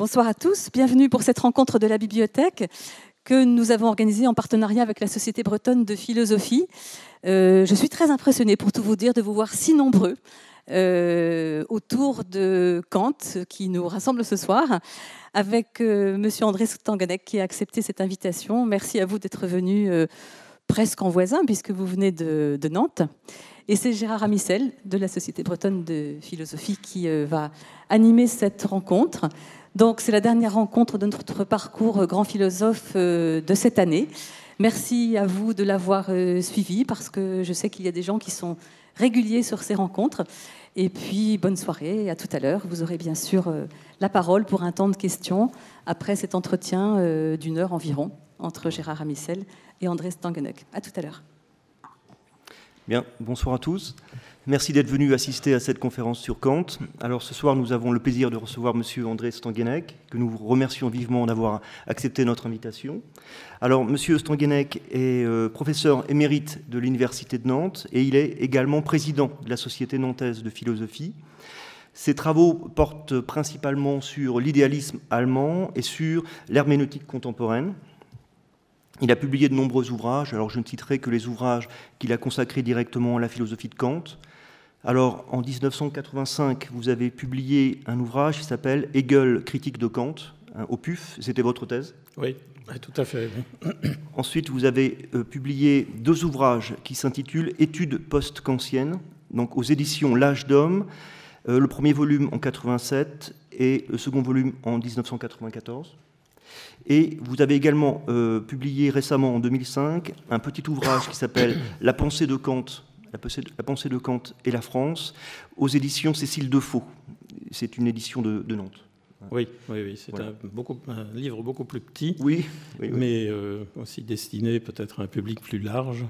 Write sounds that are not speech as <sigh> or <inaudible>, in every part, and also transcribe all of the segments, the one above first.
Bonsoir à tous, bienvenue pour cette rencontre de la bibliothèque que nous avons organisée en partenariat avec la Société bretonne de philosophie. Euh, je suis très impressionnée, pour tout vous dire, de vous voir si nombreux euh, autour de Kant, qui nous rassemble ce soir, avec euh, Monsieur André Stanganek qui a accepté cette invitation. Merci à vous d'être venu presque en voisin, puisque vous venez de, de Nantes. Et c'est Gérard Amissel de la Société bretonne de philosophie qui va animer cette rencontre. Donc c'est la dernière rencontre de notre parcours grand philosophe euh, de cette année. Merci à vous de l'avoir euh, suivi parce que je sais qu'il y a des gens qui sont réguliers sur ces rencontres. Et puis bonne soirée, à tout à l'heure. Vous aurez bien sûr euh, la parole pour un temps de questions après cet entretien d'une heure environ entre Gérard Amissel et André Stangenuk. À tout à l'heure. Bien, bonsoir à tous. Merci d'être venu assister à cette conférence sur Kant. Alors ce soir, nous avons le plaisir de recevoir M. André Stangenek, que nous remercions vivement d'avoir accepté notre invitation. Alors M. Stangenek est euh, professeur émérite de l'Université de Nantes et il est également président de la Société nantaise de philosophie. Ses travaux portent principalement sur l'idéalisme allemand et sur l'herméneutique contemporaine. Il a publié de nombreux ouvrages, alors je ne citerai que les ouvrages qu'il a consacrés directement à la philosophie de Kant, alors, en 1985, vous avez publié un ouvrage qui s'appelle Hegel, critique de Kant, au PUF. C'était votre thèse? Oui, tout à fait. <clears throat> Ensuite, vous avez euh, publié deux ouvrages qui s'intitulent Études post-kantiennes, donc aux éditions L'âge d'homme, euh, le premier volume en 87 et le second volume en 1994. Et vous avez également euh, publié récemment, en 2005, un petit ouvrage qui s'appelle La pensée de Kant la pensée de Kant et la France, aux éditions Cécile Defaux. C'est une édition de, Nantes. Oui, oui, oui. c'est un, livre beaucoup plus petit, oui, mais euh, aussi destiné peut-être à un public plus large.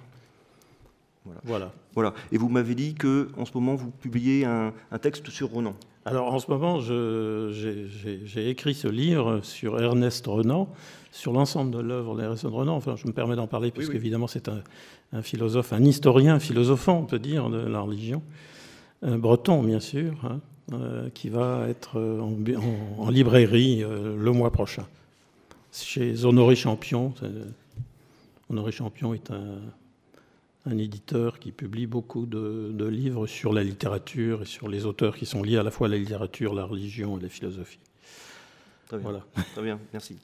Voilà. voilà. Et vous m'avez dit que en ce moment vous publiez un, texte sur Renan. Alors en ce moment, j'ai écrit ce livre sur Ernest Renan, sur l'ensemble de l'œuvre d'Ernest Renan. Enfin, je me permets d'en parler parce qu'évidemment c'est un, un philosophe, un historien, un philosophant, on peut dire, de la religion, un breton, bien sûr, hein, euh, qui va être en, librairie euh, le mois prochain, chez Honoré Champion. Honoré Champion est un, éditeur qui publie beaucoup de, livres sur la littérature et sur les auteurs qui sont liés à la fois à la littérature, la religion et la philosophie. Très bien, voilà. <laughs> Très bien merci.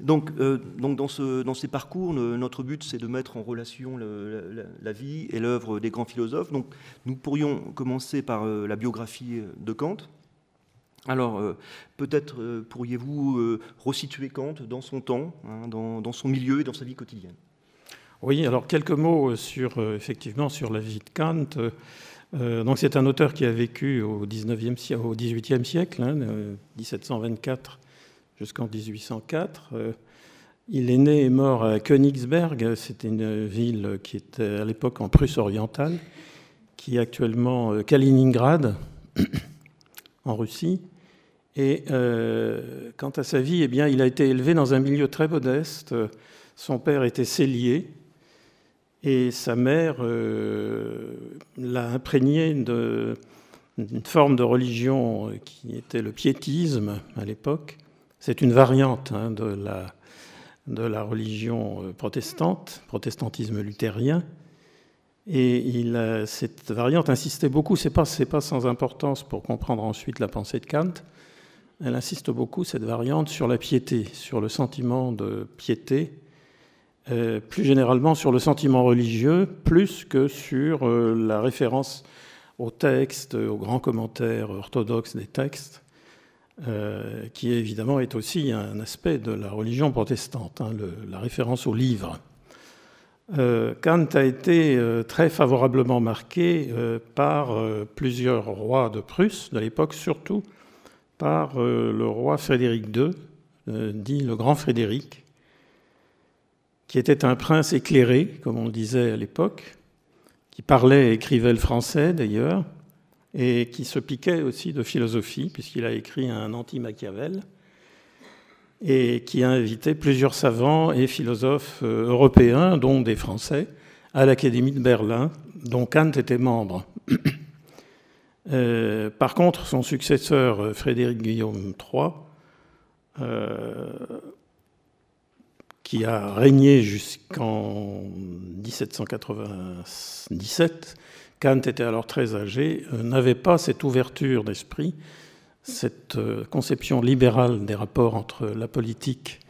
Donc, euh, donc dans, ce, dans, ces parcours, notre but, c'est de mettre en relation la, vie et l'œuvre des grands philosophes. Donc, nous pourrions commencer par euh, la biographie de Kant. Alors, euh, peut-être pourriez-vous resituer Kant dans son temps, hein, dans, dans, son milieu et dans sa vie quotidienne? Oui, alors quelques mots sur, effectivement sur la vie de Kant. donc, c'est un auteur qui a vécu au, 19e, au 18e siècle, hein, 1724 jusqu'en 1804. Euh, il est né et mort à Königsberg, c'était une ville qui était à l'époque en Prusse orientale, qui est actuellement euh, Kaliningrad, <coughs> en Russie. Et euh, quant à sa vie, eh bien, il a été élevé dans un milieu très modeste. Son père était cellier et sa mère l'a imprégné d'une forme de religion qui était le piétisme à l'époque. C'est une variante hein, de, la, de, la, religion euh, protestante, protestantisme luthérien. Et cette variante insistait beaucoup, ce n'est pas, pas, sans importance pour comprendre ensuite la pensée de Kant, elle insiste beaucoup, cette variante, sur la piété, sur le sentiment de piété, euh, plus généralement sur le sentiment religieux, plus que sur euh, la référence aux textes, aux grands commentaires orthodoxes des textes. Euh, qui évidemment est aussi un aspect de la religion protestante, hein, la référence au livre. Euh, Kant a été euh, très favorablement marqué par plusieurs rois de Prusse de l'époque, surtout par le roi Frédéric II, dit le grand Frédéric, qui était un prince éclairé, comme on le disait à l'époque, qui parlait et écrivait le français d'ailleurs, et qui se piquait aussi de philosophie, puisqu'il a écrit un anti-Machiavel, et qui a invité plusieurs savants et philosophes euh, européens, dont des Français, à l'Académie de Berlin, dont Kant était membre. <coughs> Euh, par contre, son successeur, Frédéric Guillaume III, qui a régné jusqu'en 1797, Kant était alors très âgé, n'avait pas cette ouverture d'esprit, cette conception libérale des rapports entre la politique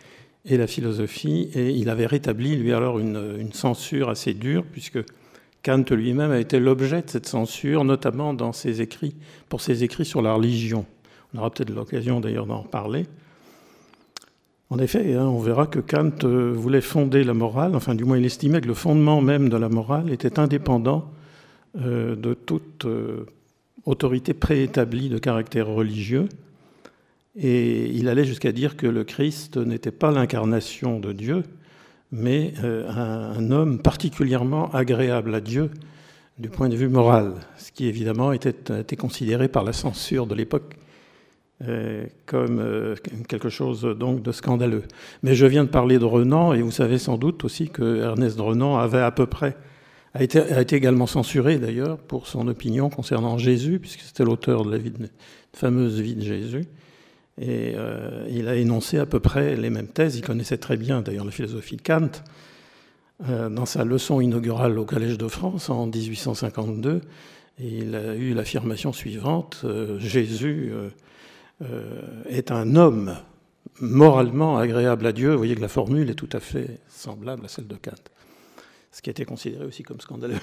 et la philosophie, et il avait rétabli, lui, alors une, censure assez dure, puisque Kant lui-même a été l'objet de cette censure, notamment dans ses écrits, pour ses écrits sur la religion. On aura peut-être l'occasion d'ailleurs d'en parler. En effet, hein, on verra que Kant euh, voulait fonder la morale, enfin du moins il estimait que le fondement même de la morale était indépendant euh, de toute euh, autorité préétablie de caractère religieux, et il allait jusqu'à dire que le Christ n'était pas l'incarnation de Dieu, mais un, homme particulièrement agréable à Dieu du point de vue moral, ce qui évidemment était, considéré par la censure de l'époque comme euh, quelque chose donc de scandaleux. Mais je viens de parler de Renan, et vous savez sans doute aussi que Ernest Renan avait à peu près a été, a été également censuré d'ailleurs pour son opinion concernant Jésus, puisque c'était l'auteur de la fameuse vie de Jésus. Et euh, il a énoncé à peu près les mêmes thèses. Il connaissait très bien d'ailleurs la philosophie de Kant. Euh, dans sa leçon inaugurale au Collège de France en 1852, il a eu l'affirmation suivante euh, Jésus est un homme moralement agréable à Dieu. Vous voyez que la formule est tout à fait semblable à celle de Kant, ce qui a été considéré aussi comme scandaleux.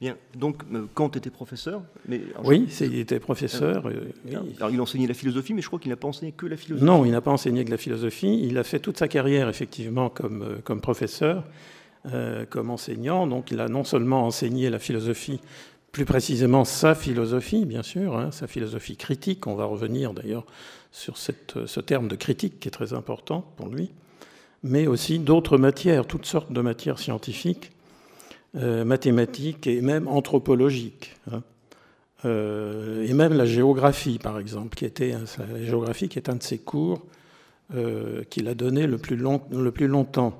Bien, donc euh, Kant était professeur mais, Oui, il était professeur. Euh, alors il enseignait la philosophie, mais je crois qu'il n'a pas enseigné que la philosophie. Non, il n'a pas enseigné que la philosophie. Il a fait toute sa carrière, effectivement, comme, euh, comme professeur, comme enseignant. Donc il a non seulement enseigné la philosophie, plus précisément sa philosophie, bien sûr, hein, sa philosophie critique. On va revenir d'ailleurs sur cette, ce terme de critique qui est très important pour lui, mais aussi d'autres matières, toutes sortes de matières scientifiques euh, mathématiques et même anthropologiques. Hein. Euh, et même la géographie, par exemple, qui était la géographie est un de ses cours euh, qu'il a donné le plus, long, le plus longtemps.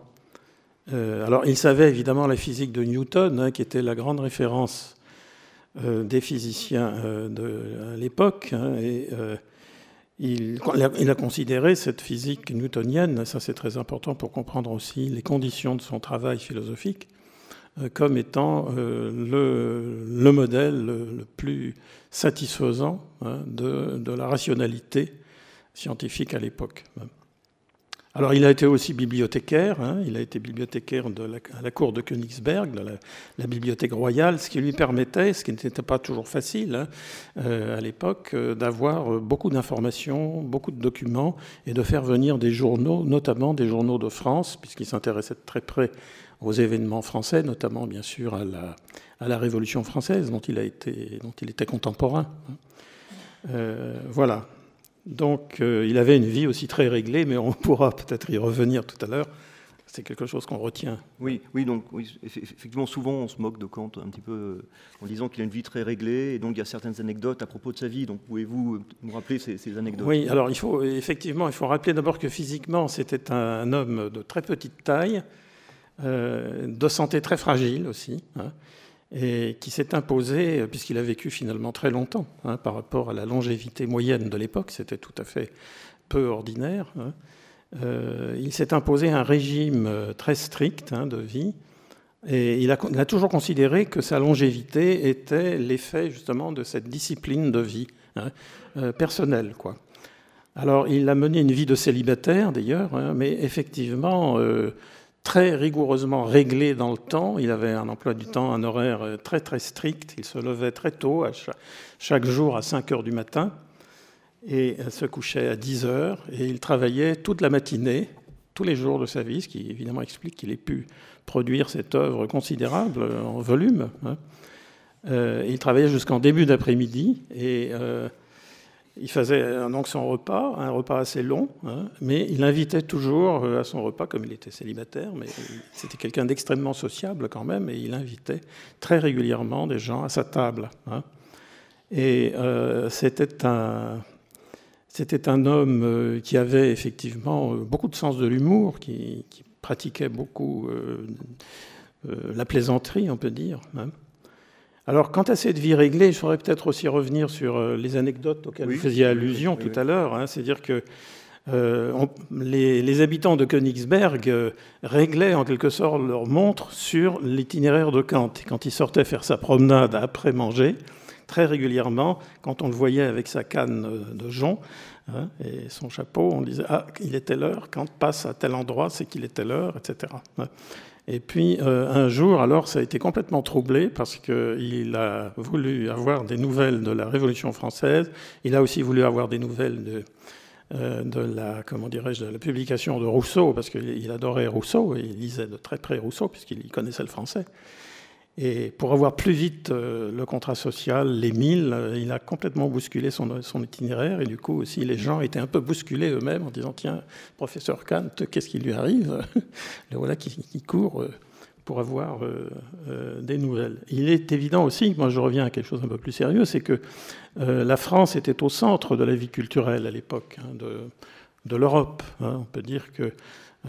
alors, il savait évidemment la physique de Newton, hein, qui était la grande référence des physiciens de à l'époque, hein, et il, a considéré cette physique newtonienne, ça c'est très important pour comprendre aussi les conditions de son travail philosophique, euh, comme étant euh, le, modèle le, plus satisfaisant hein, de, la rationalité scientifique à l'époque. Alors il a été aussi bibliothécaire, hein, il a été bibliothécaire de la, à la cour de Königsberg, de la, bibliothèque royale, ce qui lui permettait, ce qui n'était pas toujours facile hein, euh, à l'époque, d'avoir beaucoup d'informations, beaucoup de documents et de faire venir des journaux, notamment des journaux de France, puisqu'il s'intéressait très près aux événements français, notamment bien sûr à la, Révolution française dont il, était contemporain. Euh, voilà. Donc euh, il avait une vie aussi très réglée, mais on <laughs> pourra peut-être y revenir tout à l'heure. C'est quelque chose qu'on retient. Oui, oui, donc effectivement, souvent on se moque de Kant un petit peu euh, en disant qu'il a une vie très réglée, et donc il y a certaines anecdotes à propos de sa vie. Donc pouvez-vous nous rappeler ces, ces anecdotes? Oui, alors il faut effectivement, il faut rappeler d'abord que physiquement c'était un homme de très petite taille, euh, de santé très fragile aussi, hein, et qui s'est imposé, puisqu'il a vécu finalement très longtemps, hein, par rapport à la longévité moyenne de l'époque, c'était tout à fait peu ordinaire. Hein. Euh, il s'est imposé un régime euh, très strict de vie, et il a, toujours considéré que sa longévité était l'effet justement de cette discipline de vie personnelle. Alors, il a mené une vie de célibataire d'ailleurs, mais effectivement, très rigoureusement réglé dans le temps. Il avait un emploi du temps, un horaire euh, très très strict. Il se levait très tôt, chaque, jour à 5 heures du matin, et euh, se couchait à 10 heures. Et il travaillait toute la matinée, tous les jours de sa vie, ce qui évidemment explique qu'il ait pu produire cette œuvre considérable en volume. Hein. Euh, il travaillait jusqu'en début d'après-midi et il faisait donc son repas, un repas assez long, hein, mais il invitait toujours euh, à son repas, comme il était célibataire, mais c'était quelqu'un d'extrêmement sociable quand même, et il invitait très régulièrement des gens à sa table. Hein. Et euh, c'était un, un homme euh, qui avait effectivement beaucoup de sens de l'humour, qui, pratiquait beaucoup la plaisanterie, on peut dire. Hein. Alors, quant à cette vie réglée, je faudrait peut-être aussi revenir sur euh, les anecdotes auxquelles vous faisiez allusion tout à l'heure. Hein. C'est-à-dire que euh, les, habitants de Königsberg euh, réglaient en quelque sorte leur montre sur l'itinéraire de Kant. Et quand il sortait faire sa promenade après manger, très régulièrement, quand on le voyait avec sa canne de jonc hein, et son chapeau, on disait Ah, il était l'heure, Kant passe à tel endroit, c'est qu'il était l'heure, etc. Et puis euh, un jour, alors, ça a été complètement troublé parce qu'il a voulu avoir des nouvelles de la Révolution française. Il a aussi voulu avoir des nouvelles de, euh, de la, comment dirais-je, de la publication de Rousseau parce qu'il adorait Rousseau et il lisait de très près Rousseau puisqu'il connaissait le français. Et pour avoir plus vite euh, le contrat social, les milles, euh, il a complètement bousculé son, son, itinéraire. Et du coup, aussi, les gens étaient un peu bousculés eux-mêmes en disant Tiens, professeur Kant, qu'est-ce qui lui arrive? Le voilà qui, court euh, pour avoir des nouvelles. Il est évident aussi, moi je reviens à quelque chose un peu plus sérieux, c'est que la France était au centre de la vie culturelle à l'époque hein, de, de l'Europe. Hein. On peut dire que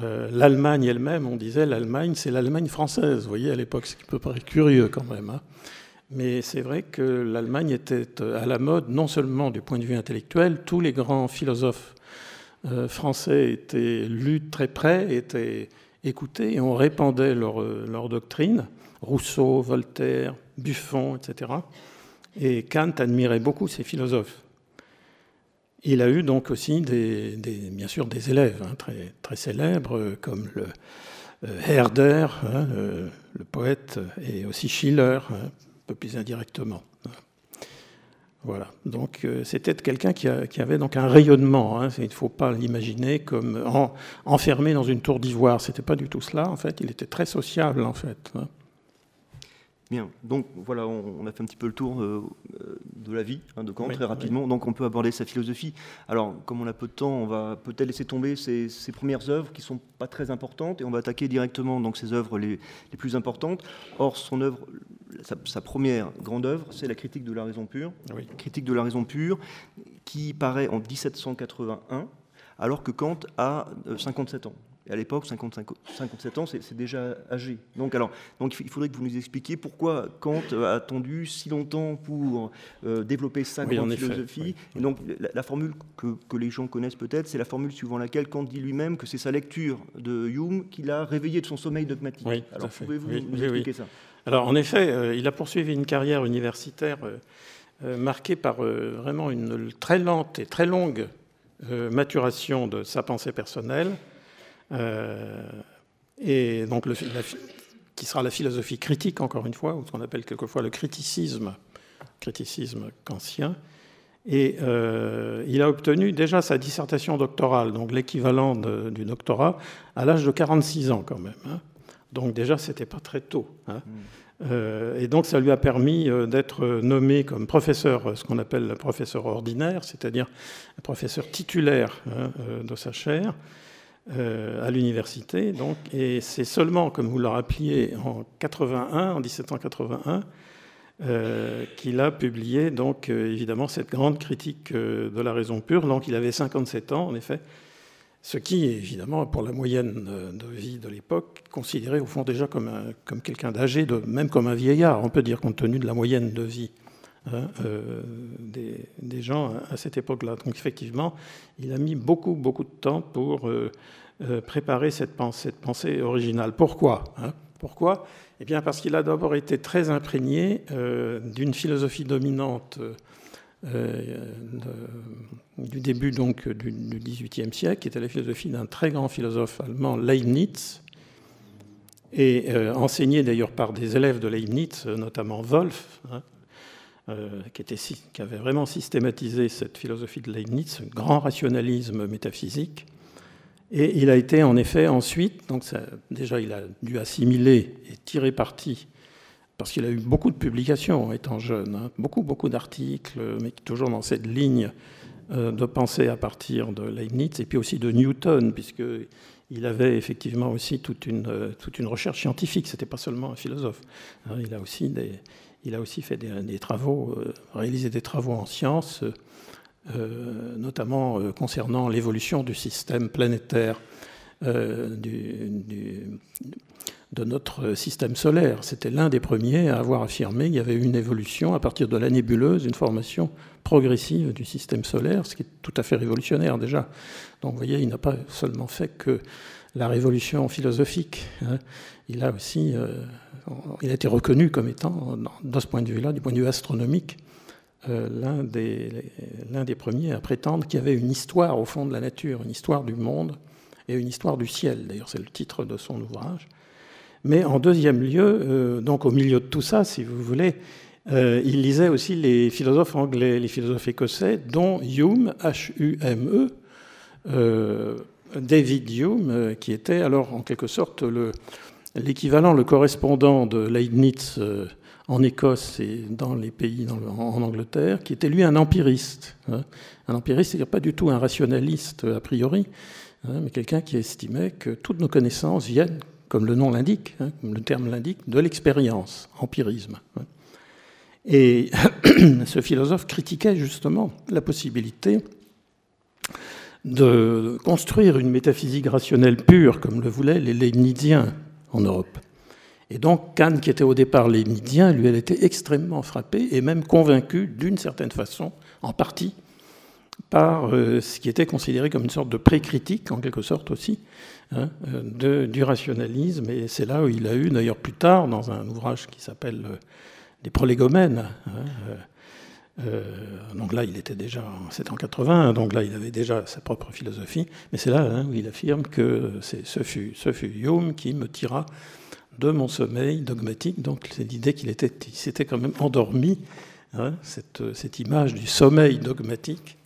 euh, L'Allemagne elle-même, on disait l'Allemagne, c'est l'Allemagne française, vous voyez, à l'époque, ce qui peut paraître curieux quand même. Hein. Mais c'est vrai que l'Allemagne était à la mode, non seulement du point de vue intellectuel, tous les grands philosophes euh, français étaient lus de très près, étaient écoutés, et on répandait leur, leur doctrine, Rousseau, Voltaire, Buffon, etc. Et Kant admirait beaucoup ces philosophes. Il a eu donc aussi des, bien sûr des élèves hein, très, très célèbres comme le euh, Herder, hein, le, poète, et aussi Schiller, hein, un peu plus indirectement. Voilà. Donc euh, c'était quelqu'un qui, avait donc un rayonnement. Il ne faut pas l'imaginer comme enfermé dans une tour d'ivoire. C'était pas du tout cela. En fait, il était très sociable en fait. Bien, donc voilà, on, a fait un petit peu le tour euh, euh, de la vie hein, de Kant très rapidement, donc on peut aborder sa philosophie. Alors, comme on a peu de temps, on va peut-être laisser tomber ses, premières œuvres qui ne sont pas très importantes et on va attaquer directement donc ses œuvres les, plus importantes. Or, son œuvre, sa, première grande œuvre, c'est la critique de la raison pure. Critique de la raison pure qui paraît en 1781 alors que Kant a 57 euh, à l'époque, 57 ans, c'est déjà âgé. Donc, alors, donc, il faudrait que vous nous expliquiez pourquoi Kant a attendu si longtemps pour euh, développer sa grande philosophie. Et donc, la, formule que, que, les gens connaissent peut-être, c'est la formule suivant laquelle Kant dit lui-même que c'est sa lecture de Hume qui l'a réveillé de son sommeil dogmatique. alors, pouvez-vous nous expliquer ça? Alors, en effet, euh, il a poursuivi une carrière universitaire euh, marquée par vraiment une très lente et très longue maturation de sa pensée personnelle et donc, le, qui sera la philosophie critique, encore une fois, ou ce qu'on appelle quelquefois le criticisme, criticisme kantien. Et euh, il a obtenu déjà sa dissertation doctorale, donc l'équivalent du doctorat, à l'âge de 46 ans quand même. Hein. Donc déjà, c'était pas très tôt. Hein. Mm. Euh, et donc ça lui a permis d'être nommé comme professeur, ce qu'on appelle le professeur ordinaire, c'est-à-dire professeur titulaire hein, de sa chaire. Euh, à l'université. Donc, et c'est seulement, comme vous le rappeliez, en 81, en 1781, euh, qu'il a publié donc euh, évidemment cette grande critique de la raison pure. Donc, il avait 57 ans, en effet, ce qui, évidemment, pour la moyenne de vie de l'époque, considéré au fond déjà comme, comme quelqu'un d'âgé, même comme un vieillard, on peut dire, compte tenu de la moyenne de vie euh, des, gens à cette époque-là. Donc effectivement, il a mis beaucoup, beaucoup de temps pour euh, euh, préparer cette pensée, cette pensée, originale. Pourquoi hein? Pourquoi? Eh bien parce qu'il a d'abord été très imprégné d'une philosophie dominante du début donc, du XVIIIe siècle, qui était la philosophie d'un très grand philosophe allemand, Leibniz, et enseigné d'ailleurs par des élèves de Leibniz, notamment Wolff, hein, euh, qui, avait vraiment systématisé cette philosophie de Leibniz, ce grand rationalisme métaphysique. Et il a été en effet ensuite, donc déjà il a dû assimiler et tirer parti, parce qu'il a eu beaucoup de publications étant jeune, hein, beaucoup, beaucoup d'articles, mais toujours dans cette ligne euh, de pensée à partir de Leibniz, et puis aussi de Newton, puisqu'il avait effectivement aussi toute une, euh, toute une recherche scientifique, ce n'était pas seulement un philosophe. Hein, il a aussi des, il a aussi fait des, travaux, euh, réalisé des travaux en sciences, euh, notamment euh, concernant l'évolution du système planétaire de notre système solaire. C'était l'un des premiers à avoir affirmé qu'il y avait une évolution à partir de la nébuleuse, une formation progressive du système solaire, ce qui est tout à fait révolutionnaire déjà. Donc vous voyez, il n'a pas seulement fait que la révolution philosophique, hein. il a aussi il a été reconnu comme étant, de ce point de vue-là, du point de vue astronomique, euh, l'un des, premiers à prétendre qu'il y avait une histoire au fond de la nature, une histoire du monde et une histoire du ciel. D'ailleurs, c'est le titre de son ouvrage. Mais en deuxième lieu, euh, donc au milieu de tout ça, si vous voulez, euh, il lisait aussi les philosophes anglais, les philosophes écossais, dont Hume, H-U-M-E, David Hume, qui était alors en quelque sorte l'équivalent, le, correspondant de Leibniz en Écosse et dans les pays en Angleterre, qui était lui un empiriste. Hein. Un empiriste, c'est-à-dire pas du tout un rationaliste a priori, hein, mais quelqu'un qui estimait que toutes nos connaissances viennent comme le nom l'indique, hein, comme le terme l'indique, de l'expérience, empirisme. Et <coughs> ce philosophe critiquait justement la possibilité de construire une métaphysique rationnelle pure, comme le voulaient les Leibniziens en Europe. Et donc Kant, qui était au départ Leibnizien, lui, elle était extrêmement frappé et même convaincu, d'une certaine façon, en partie, par euh, ce qui était considéré comme une sorte de pré-critique, en quelque sorte aussi, Hein, du rationalisme. Et c'est là où il a eu, d'ailleurs plus tard, dans un ouvrage qui s'appelle euh, Les prolégomènes. Hein, euh, donc là, il était déjà, en 80, donc là, il avait déjà sa propre philosophie. Mais c'est là hein, où il affirme que ce fut, ce fut Hume qui me tira de mon sommeil dogmatique. Donc c'est l'idée qu'il était, s'était quand même endormi, cette, cette, image du sommeil dogmatique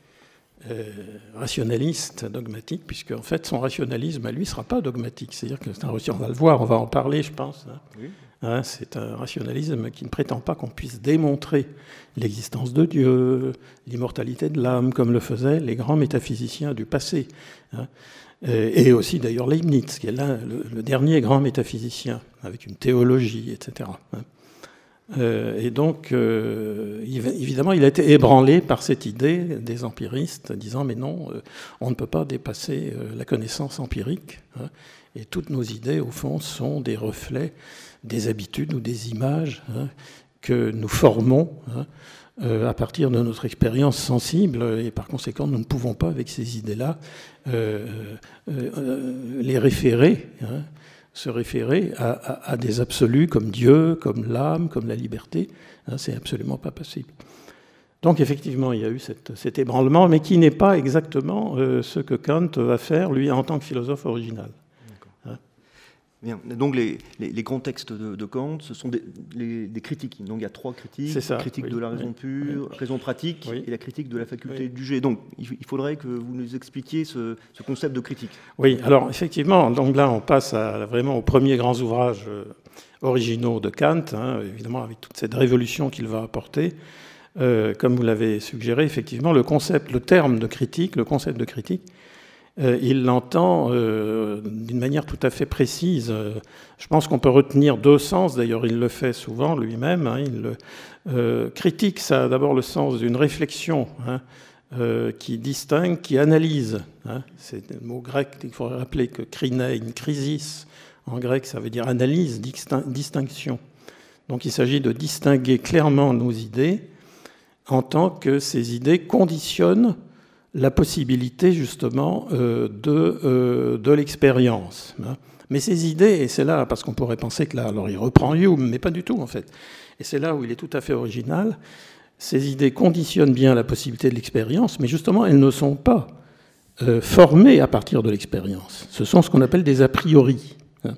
euh, rationaliste, dogmatique, puisque en fait son rationalisme à lui ne sera pas dogmatique. C'est-à-dire que c'est un on va le voir, on va en parler, je pense. Hein. Hein, c'est un rationalisme qui ne prétend pas qu'on puisse démontrer l'existence de Dieu, l'immortalité de l'âme, comme le faisaient les grands métaphysiciens du passé. Hein. Et aussi d'ailleurs Leibniz, qui est le, dernier grand métaphysicien, avec une théologie, etc. Euh, et donc, euh, évidemment, il a été ébranlé par cette idée des empiristes, disant mais non, euh, on ne peut pas dépasser la connaissance empirique. Hein, et toutes nos idées, au fond, sont des reflets des habitudes ou des images hein, que nous formons hein, à partir de notre expérience sensible. Et par conséquent, nous ne pouvons pas, avec ces idées-là, les référer se référer à, des absolus comme Dieu, comme l'âme, comme la liberté. Hein, c'est absolument pas possible. Donc effectivement, il y a eu cet ébranlement, mais qui n'est pas exactement euh, ce que Kant va faire, lui, en tant que philosophe original. Donc les, grands textes de, Kant, ce sont des, critiques. Donc il y a trois critiques. Ça, critique de la raison pure, raison pratique et la critique de la faculté du juger. Donc il faudrait que vous nous expliquiez ce, concept de critique. Oui, alors effectivement, donc là on passe à, vraiment aux premiers grands ouvrages euh, originaux de Kant, hein, évidemment avec toute cette révolution qu'il va apporter. Euh, comme vous l'avez suggéré, effectivement, le concept, le terme de critique, le concept de critique, il l'entend euh, d'une manière tout à fait précise. Euh, je pense qu'on peut retenir deux sens, d'ailleurs il le fait souvent lui-même. Hein. il critique, ça d'abord le sens d'une réflexion hein, qui distingue, qui analyse. Hein. C'est le mot grec, il faut rappeler que une crisis, en grec ça veut dire analyse, distinction. Donc il s'agit de distinguer clairement nos idées en tant que ces idées conditionnent la possibilité justement euh, de, euh, de l'expérience. Hein. Mais ces idées, et c'est là, parce qu'on pourrait penser que là, alors il reprend Hume, mais pas du tout en fait. Et c'est là où il est tout à fait original. Ces idées conditionnent bien la possibilité de l'expérience, mais justement, elles ne sont pas euh, formées à partir de l'expérience. Ce sont ce qu'on appelle des a priori. Hein.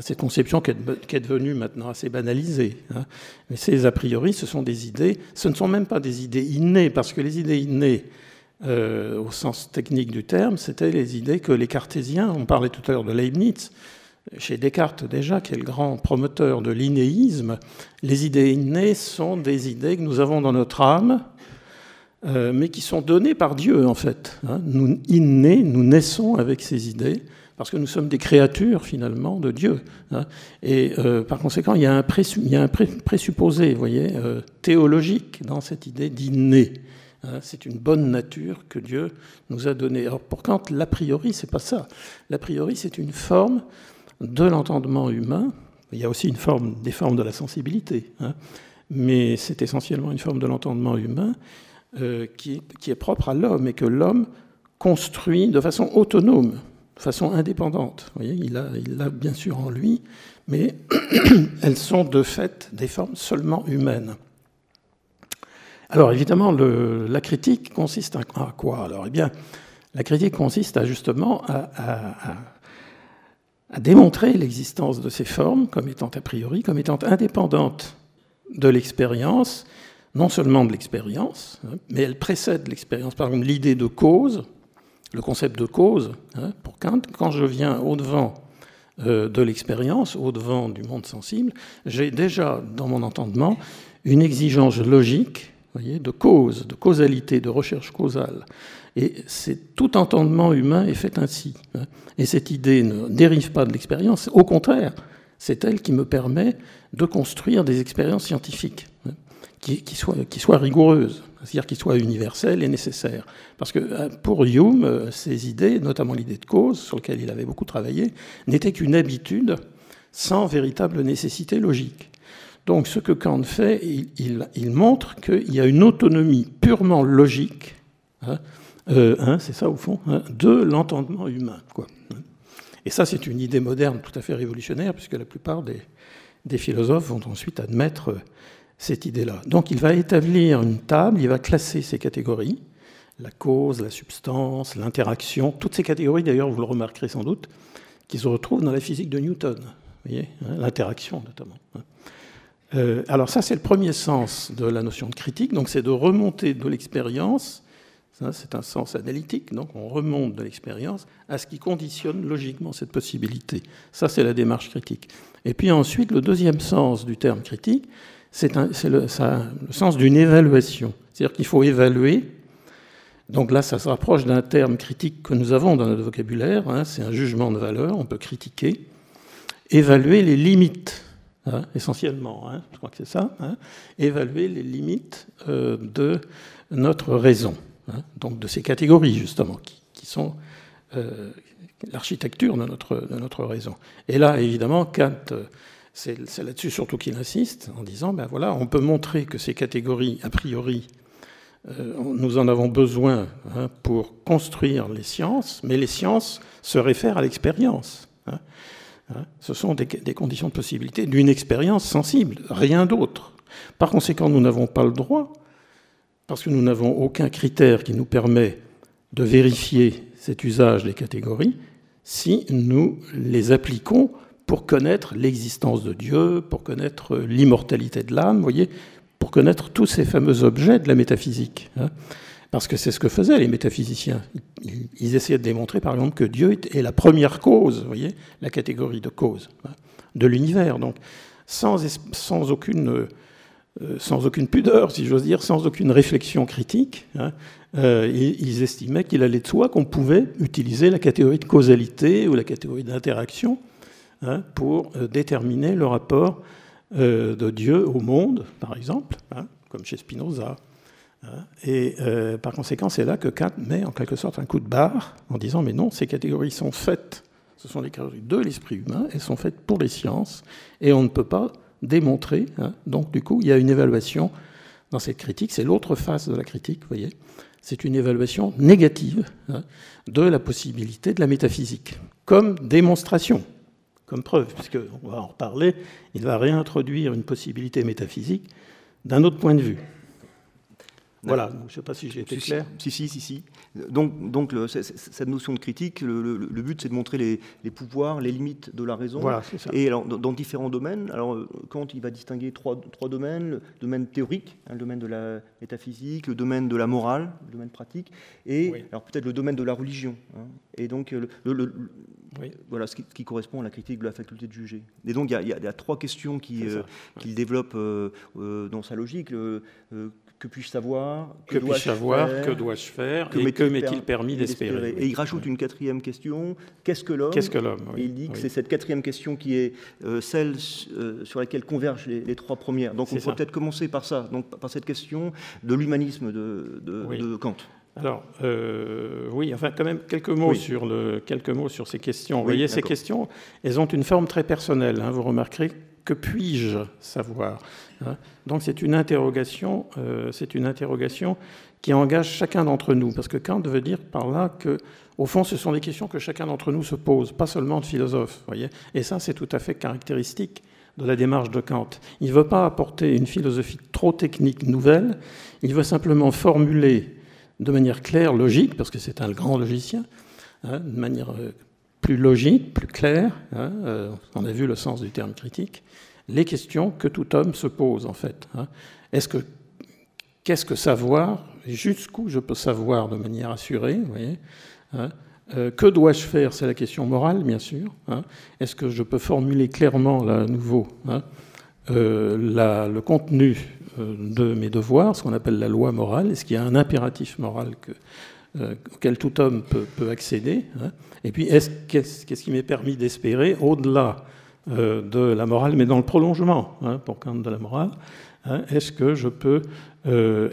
Cette conception qui est, devenue maintenant assez banalisée. Hein. Mais ces a priori, ce sont des idées, ce ne sont même pas des idées innées, parce que les idées innées, euh, au sens technique du terme, c'était les idées que les cartésiens, on parlait tout à l'heure de Leibniz, chez Descartes déjà, qui est le grand promoteur de l'innéisme, les idées innées sont des idées que nous avons dans notre âme, euh, mais qui sont données par Dieu en fait. Hein. Nous, innés, nous naissons avec ces idées, parce que nous sommes des créatures finalement de Dieu. Hein. Et euh, par conséquent, il y a un, présupposé, vous voyez, théologique dans cette idée d'inné. Hein, c'est une bonne nature que Dieu nous a donnée. Alors pour Kant, l'a priori, c'est pas ça. L'a priori, c'est une forme de l'entendement humain. Il y a aussi une forme, des formes de la sensibilité, hein, mais c'est essentiellement une forme de l'entendement humain euh, qui, est propre à l'homme et que l'homme construit de façon autonome, de façon indépendante. Il a, il a bien sûr en lui, mais <clears throat> elles sont de fait des formes seulement humaines. Alors évidemment, la critique consiste à, quoi Alors? Eh bien, la critique consiste à justement à, à, à démontrer l'existence de ces formes comme étant a priori, comme étant indépendantes de l'expérience, non seulement de l'expérience, hein, mais elles précèdent l'expérience. Par exemple, l'idée de cause, le concept de cause, hein, pour Kant, quand je viens au-devant euh, de l'expérience, au-devant du monde sensible, j'ai déjà dans mon entendement une exigence logique de cause, de causalité, de recherche causale. Et c'est tout entendement humain est fait ainsi. Hein. Et cette idée ne dérive pas de l'expérience, au contraire, c'est elle qui me permet de construire des expériences scientifiques hein, qui, qui, soient, qui soient rigoureuses, c'est-à-dire qui soient universelles et nécessaires. Parce que euh, pour Hume, euh, ces idées, notamment l'idée de cause, sur laquelle il avait beaucoup travaillé, n'étaient qu'une habitude sans véritable nécessité logique. Donc ce que Kant fait, il, montre qu'il y a une autonomie purement logique, hein, euh, hein, c'est ça au fond, hein, de l'entendement humain. Quoi. Et ça, c'est une idée moderne tout à fait révolutionnaire, puisque la plupart des, des philosophes vont ensuite admettre euh, cette idée-là. Donc il va établir une table, il va classer ces catégories, la cause, la substance, l'interaction, toutes ces catégories, d'ailleurs, vous le remarquerez sans doute, qui se retrouvent dans la physique de Newton, l'interaction notamment. Euh, alors ça, c'est le premier sens de la notion de critique, donc c'est de remonter de l'expérience, c'est un sens analytique, donc on remonte de l'expérience à ce qui conditionne logiquement cette possibilité. Ça, c'est la démarche critique. Et puis ensuite, le deuxième sens du terme critique, c'est le, sens d'une évaluation. C'est-à-dire qu'il faut évaluer. Donc là, ça se rapproche d'un terme critique que nous avons dans notre vocabulaire. Hein, c'est un jugement de valeur. On peut critiquer. Évaluer les limites Hein, essentiellement, hein, je crois que c'est ça, hein, évaluer les limites euh, de notre raison, donc de ces catégories justement, qui, sont euh, l'architecture de notre, de notre raison. Et là, évidemment, Kant, euh, c'est là-dessus surtout qu'il insiste, en disant, ben voilà, on peut montrer que ces catégories, a priori, nous en avons besoin pour construire les sciences, mais les sciences se réfèrent à l'expérience. Ce sont des, conditions de possibilité d'une expérience sensible, rien d'autre. Par conséquent, nous n'avons pas le droit, parce que nous n'avons aucun critère qui nous permet de vérifier cet usage des catégories, si nous les appliquons pour connaître l'existence de Dieu, pour connaître l'immortalité de l'âme, voyez, pour connaître tous ces fameux objets de la métaphysique. Hein. Parce que c'est ce que faisaient les métaphysiciens. Ils essayaient de démontrer, par exemple, que Dieu est la première cause, vous voyez, la catégorie de cause hein, de l'univers. Donc, sans, sans, aucune, euh, sans aucune pudeur, si j'ose dire, sans aucune réflexion critique, hein, euh, ils, estimaient qu'il allait de soi qu'on pouvait utiliser la catégorie de causalité ou la catégorie d'interaction hein, pour euh, déterminer le rapport de Dieu au monde, par exemple, comme chez Spinoza. Hein. Et euh, par conséquent, c'est là que Kant met en quelque sorte un coup de barre en disant mais non, ces catégories sont faites, ce sont les catégories de l'esprit humain, elles sont faites pour les sciences, et on ne peut pas démontrer. Hein. Donc du coup, il y a une évaluation dans cette critique, c'est l'autre face de la critique, vous voyez. C'est une évaluation négative hein, de la possibilité de la métaphysique, comme démonstration, comme preuve, puisqu'on va en reparler, il va réintroduire une possibilité métaphysique d'un autre point de vue. Voilà, je ne sais pas si j'ai été clair. Si, si, si, si. Donc, donc cette notion de critique, le, but, c'est de montrer les, pouvoirs, les limites de la raison. Voilà, c'est ça. Et alors, dans, différents domaines, alors Kant, il va distinguer trois, trois domaines le domaine théorique, hein, le domaine de la métaphysique, le domaine de la morale, le domaine pratique, et alors peut-être le domaine de la religion. Hein. Et donc, le, voilà ce qui, correspond à la critique de la faculté de juger. Et donc, il y a, trois questions qu'il qui développe euh, euh, dans sa logique que puis-je savoir? Que, puis-je savoir? Que dois-je faire? Que m'est-il permis d'espérer? Et il rajoute une quatrième question qu'est-ce que l'homme? Qu'est-ce que l'homme il dit que c'est cette quatrième question qui est euh, celle euh, sur laquelle convergent les, trois premières. Donc on pourrait peut-être commencer par ça, donc par cette question de l'humanisme de, de, Kant. Alors, euh, oui, enfin, quand même, quelques mots, sur, le, quelques mots sur ces questions. Vous voyez, ces questions, elles ont une forme très personnelle. Hein. vous remarquerez, que puis-je savoir? Donc, c'est une interrogation, euh, c'est une interrogation qui engage chacun d'entre nous. Parce que Kant veut dire par là que, au fond, ce sont des questions que chacun d'entre nous se pose, pas seulement de philosophes. Voyez Et ça, c'est tout à fait caractéristique de la démarche de Kant. Il ne veut pas apporter une philosophie trop technique nouvelle, il veut simplement formuler de manière claire, logique, parce que c'est un grand logicien, hein, de manière euh, plus logique, plus claire, hein, euh, on a vu le sens du terme critique, les questions que tout homme se pose en fait. Hein. Est-ce que qu'est-ce que savoir Jusqu'où je peux savoir de manière assurée vous voyez euh, que dois-je faire C'est la question morale, bien sûr. Est-ce que je peux formuler clairement, là, à nouveau, le contenu euh, de mes devoirs, ce qu'on appelle la loi morale? Est-ce qu'il y a un impératif moral euh, auquel tout homme peut, accéder hein. Et puis, qu'est-ce qui m'est permis d'espérer au-delà euh, de la morale, mais dans le prolongement, hein, pour Kant de la morale hein Est-ce que je peux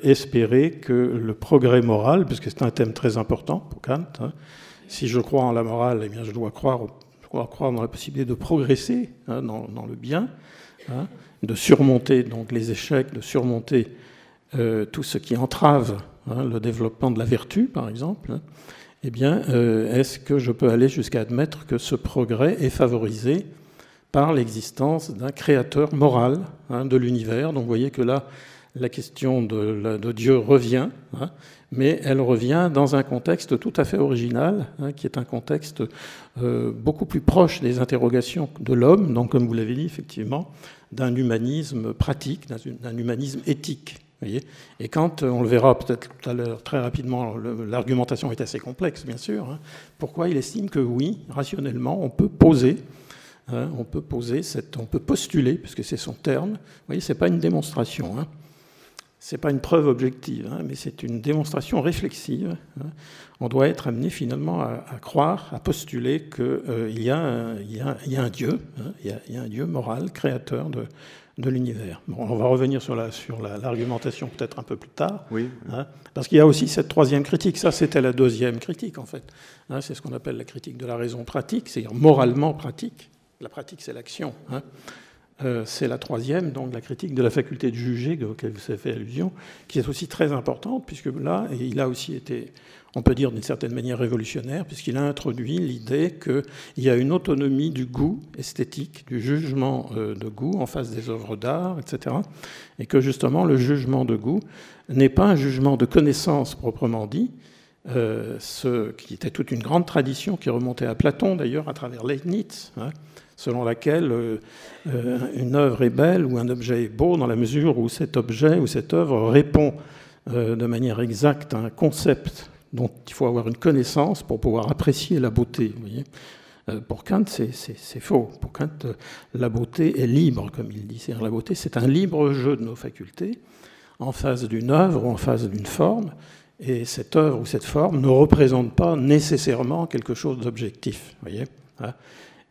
espérer que le progrès moral, puisque c'est un thème très important pour Kant, si je crois en la morale, eh bien, je dois croire, dans la possibilité de progresser dans, le bien de surmonter donc les échecs, de surmonter euh, tout ce qui entrave hein, le développement de la vertu, par exemple, hein, eh bien, euh, est-ce que je peux aller jusqu'à admettre que ce progrès est favorisé par l'existence d'un créateur moral hein, de l'univers? Donc, vous voyez que là, la question de, Dieu revient, mais elle revient dans un contexte tout à fait original, qui est un contexte euh, beaucoup plus proche des interrogations de l'homme, donc comme vous l'avez dit, effectivement, d'un humanisme pratique, d'un humanisme éthique. Et quand, on le verra peut-être tout à l'heure très rapidement, l'argumentation est assez complexe, bien sûr, hein, pourquoi il estime que oui, rationnellement, on peut poser, hein, on peut poser, on peut postuler, puisque c'est son terme, vous voyez, ce n'est pas une démonstration, hein, ce n'est pas une preuve objective, mais c'est une démonstration réflexive. On doit être amené finalement à, croire, à postuler qu'il euh, y, a un Dieu, hein, il, y a, un Dieu moral, créateur de, l'univers. on va revenir sur l'argumentation sur peut-être un peu plus tard, oui. parce qu'il y a aussi cette troisième critique. Ça, c'était la deuxième critique, en fait. c'est ce qu'on appelle la critique de la raison pratique, c'est-à-dire moralement pratique. La pratique, c'est l'action. Euh, c'est la troisième, donc la critique de la faculté de juger, auquel vous avez fait allusion, qui est aussi très importante, puisque là, il a aussi été, on peut dire d'une certaine manière révolutionnaire, puisqu'il a introduit l'idée qu'il y a une autonomie du goût esthétique, du jugement euh, de goût en face des œuvres d'art, etc. Et que justement, le jugement de goût n'est pas un jugement de connaissance proprement dit, euh, ce qui était toute une grande tradition qui remontait à Platon d'ailleurs à travers Leibniz. Hein, selon laquelle euh, une œuvre est belle ou un objet est beau dans la mesure où cet objet ou cette œuvre répond de manière exacte à un concept dont il faut avoir une connaissance pour pouvoir apprécier la beauté. pour Kant, c'est faux. Pour Kant, la beauté est libre, comme il dit. La beauté, c'est un libre jeu de nos facultés en face d'une œuvre ou en face d'une forme. Et cette œuvre ou cette forme ne représente pas nécessairement quelque chose d'objectif. voyez hein.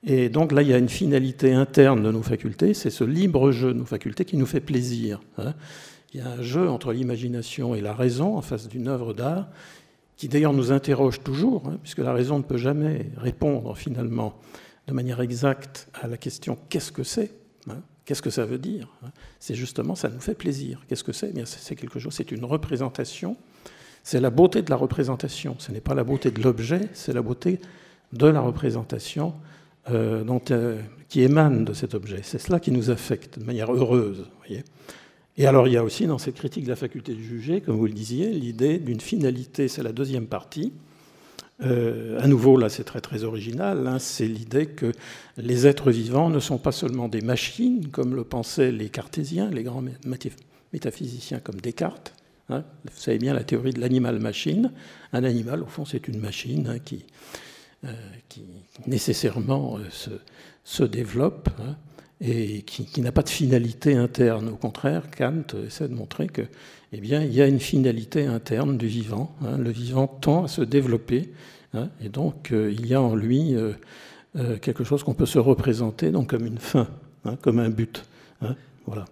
Et donc là, il y a une finalité interne de nos facultés, c'est ce libre jeu de nos facultés qui nous fait plaisir. Hein. Il y a un jeu entre l'imagination et la raison en face d'une œuvre d'art, qui d'ailleurs nous interroge toujours, hein, puisque la raison ne peut jamais répondre finalement de manière exacte à la question qu'est-ce que c'est hein, Qu'est-ce que ça veut dire C'est justement, ça nous fait plaisir. Qu'est-ce que c'est? C'est quelque chose, c'est une représentation. C'est la beauté de la représentation. Ce n'est pas la beauté de l'objet, c'est la beauté de la représentation euh, euh, qui émane de cet objet. C'est cela qui nous affecte de manière heureuse. Voyez et alors il y a aussi dans cette critique de la faculté de juger, comme vous le disiez, l'idée d'une finalité, c'est la deuxième partie. Euh, à nouveau, là, c'est très très original. Hein, c'est l'idée que les êtres vivants ne sont pas seulement des machines, comme le pensaient les cartésiens, les grands métaphysiciens comme Descartes. Hein. Vous savez bien la théorie de l'animal-machine. Un animal, au fond, c'est une machine hein, qui, euh, qui nécessairement euh, se, développe et qui, n'a pas de finalité interne. Au contraire, Kant essaie de montrer que, eh bien, il y a une finalité interne du vivant. Hein. le vivant tend à se développer, hein, et donc euh, il y a en lui quelque chose qu'on peut se représenter donc comme une fin, comme un but. voilà.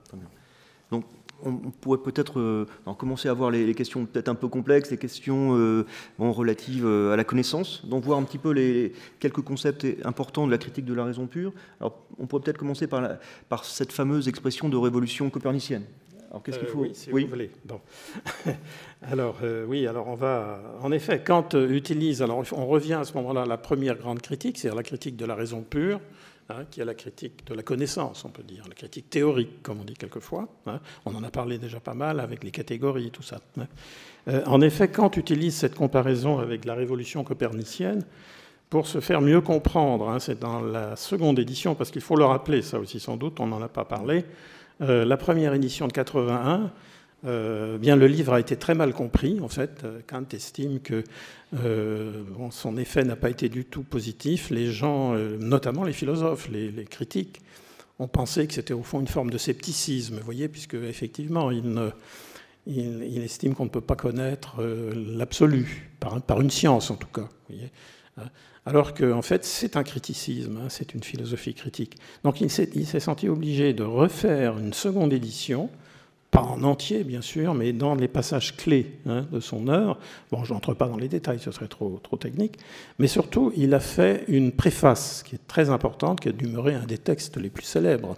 On, pourrait peut-être euh, commencer à voir les, questions peut-être un peu complexes, les questions euh, relatives à la connaissance, donc voir un petit peu les, quelques concepts importants de la critique de la raison pure. Alors, on pourrait peut-être commencer par, par cette fameuse expression de révolution copernicienne. Alors qu'est-ce qu'il faut Oui, si vous voulez. <laughs> alors oui, alors on va. En effet, Kant utilise. Alors on revient à ce moment-là à la première grande critique, c'est-à-dire la critique de la raison pure. Hein, qui est la critique de la connaissance, on peut dire, la critique théorique, comme on dit quelquefois. Hein. On en a parlé déjà pas mal avec les catégories tout ça. Hein. Euh, en effet, Kant utilise cette comparaison avec la révolution copernicienne pour se faire mieux comprendre. C'est dans la seconde édition, parce qu'il faut le rappeler, ça aussi sans doute, on n'en a pas parlé. Euh, la première édition de 81 euh, bien, le livre a été très mal compris. En fait, euh, Kant estime que euh, son effet n'a pas été du tout positif. Les gens, notamment les philosophes, les, critiques, ont pensé que c'était au fond une forme de scepticisme. Vous voyez, puisque effectivement, il, estime qu'on ne peut pas connaître l'absolu par, une science, en tout cas. Alors qu'en en fait, c'est un criticisme, hein, c'est une philosophie critique. Donc, il s'est senti obligé de refaire une seconde édition pas en entier bien sûr, mais dans les passages clés hein, de son œuvre. Bon, je n'entre pas dans les détails, ce serait trop, trop technique, mais surtout, il a fait une préface qui est très importante, qui a demeuré un des textes les plus célèbres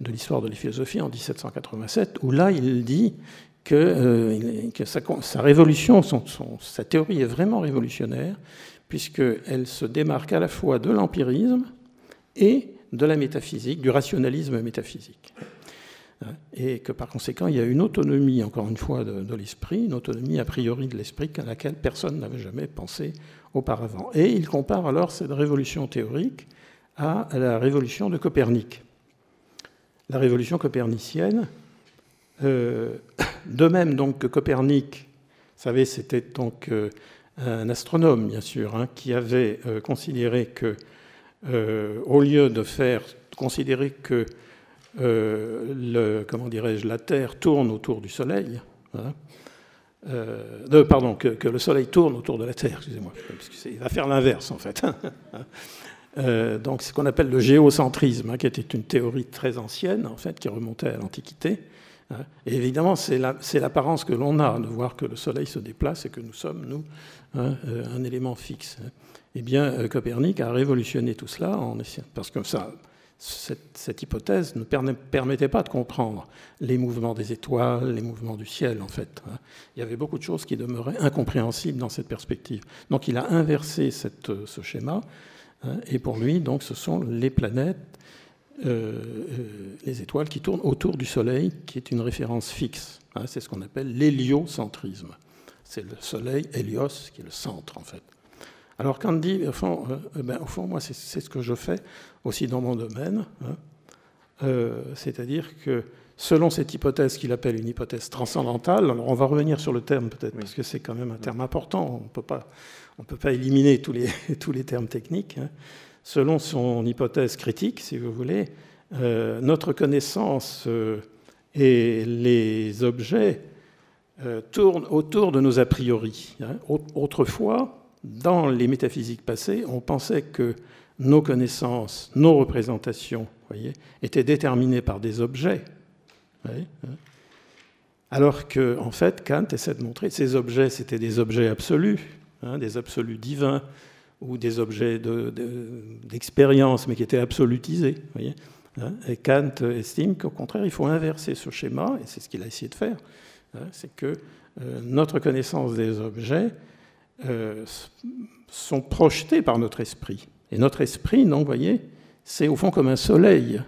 de l'histoire de la philosophie en 1787, où là, il dit que, euh, sa, révolution, sa théorie est vraiment révolutionnaire, puisqu'elle se démarque à la fois de l'empirisme et de la métaphysique, du rationalisme métaphysique. Et que par conséquent, il y a une autonomie, encore une fois, de, l'esprit, une autonomie a priori de l'esprit à laquelle personne n'avait jamais pensé auparavant. Et il compare alors cette révolution théorique à la révolution de Copernic. La révolution copernicienne, euh, <coughs> de même que Copernic, vous savez, c'était donc euh, un astronome, bien sûr, hein, qui avait euh, considéré que, au lieu de faire considérer que le, comment dirais-je, la Terre tourne autour du Soleil. Hein. Euh, pardon, que, le Soleil tourne autour de la Terre, excusez-moi, il va faire l'inverse en fait. <laughs> euh, donc ce qu'on appelle le géocentrisme, hein, qui était une théorie très ancienne en fait, qui remontait à l'Antiquité. Hein. Et évidemment, c'est l'apparence que l'on a de voir que le Soleil se déplace et que nous sommes, nous, euh, un élément fixe. Eh bien, euh, Copernic a révolutionné tout cela en parce que ça, cette, hypothèse ne permettait pas de comprendre les mouvements des étoiles, les mouvements du ciel, en fait. Hein. Il y avait beaucoup de choses qui demeuraient incompréhensibles dans cette perspective. Donc il a inversé ce schéma, hein, et pour lui, donc, ce sont les planètes, euh, euh, les étoiles qui tournent autour du Soleil, qui est une référence fixe. Hein. C'est ce qu'on appelle l'héliocentrisme. C'est le Soleil, Hélios, qui est le centre, en fait. Alors Kant dit, au fond, euh, euh, ben, au fond moi, c'est ce que je fais aussi dans mon domaine, hein. euh, c'est-à-dire que selon cette hypothèse qu'il appelle une hypothèse transcendantale, alors on va revenir sur le terme peut-être, parce que c'est quand même un terme important, on ne peut pas éliminer tous les, <laughs> tous les termes techniques. Hein. Selon son hypothèse critique, si vous voulez, notre connaissance et les objets tournent autour de nos a priori. Hein. Autrefois, dans les métaphysiques passées, on pensait que nos connaissances, nos représentations, voyez, étaient déterminées par des objets. Hein. alors que, en fait, Kant essaie de montrer que ces objets, c'était des objets absolus, hein, des absolus divins, ou des objets d'expérience, mais qui étaient absolutisés. Hein. et Kant estime qu'au contraire, il faut inverser ce schéma, et c'est ce qu'il a essayé de faire, c'est que euh, notre connaissance des objets euh, sont projetés par notre esprit. Et notre esprit, non, vous voyez, c'est au fond comme un soleil,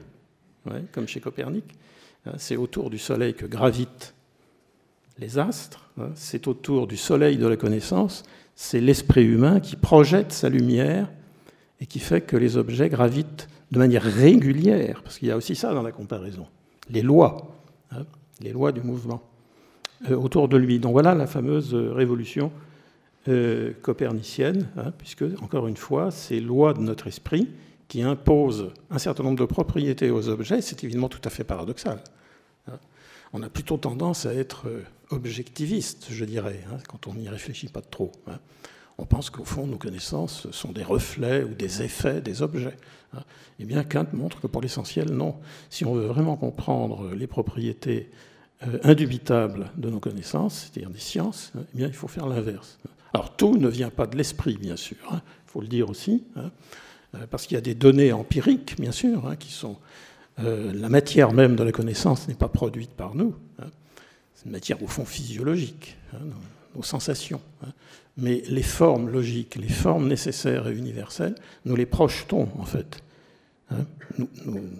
comme chez Copernic. Hein, c'est autour du soleil que gravitent les astres, hein, c'est autour du soleil de la connaissance, c'est l'esprit humain qui projette sa lumière et qui fait que les objets gravitent de manière régulière, parce qu'il y a aussi ça dans la comparaison, les lois, hein, les lois du mouvement euh, autour de lui. Donc voilà la fameuse révolution euh, copernicienne, hein, puisque, encore une fois, c'est loi de notre esprit qui impose un certain nombre de propriétés aux objets, c'est évidemment tout à fait paradoxal. Hein. On a plutôt tendance à être euh, objectiviste, je dirais, hein, quand on n'y réfléchit pas trop. On pense qu'au fond, nos connaissances sont des reflets ou des effets des objets. Eh bien, Kant montre que pour l'essentiel, non. Si on veut vraiment comprendre les propriétés indubitable de nos connaissances, c'est-à-dire des sciences, eh bien, il faut faire l'inverse. Alors tout ne vient pas de l'esprit, bien sûr, il hein, faut le dire aussi, hein, parce qu'il y a des données empiriques, bien sûr, hein, qui sont... la matière même de la connaissance n'est pas produite par nous, c'est une matière au fond physiologique, nos sensations. Mais les formes logiques, les formes nécessaires et universelles, nous les projetons en fait. Hein.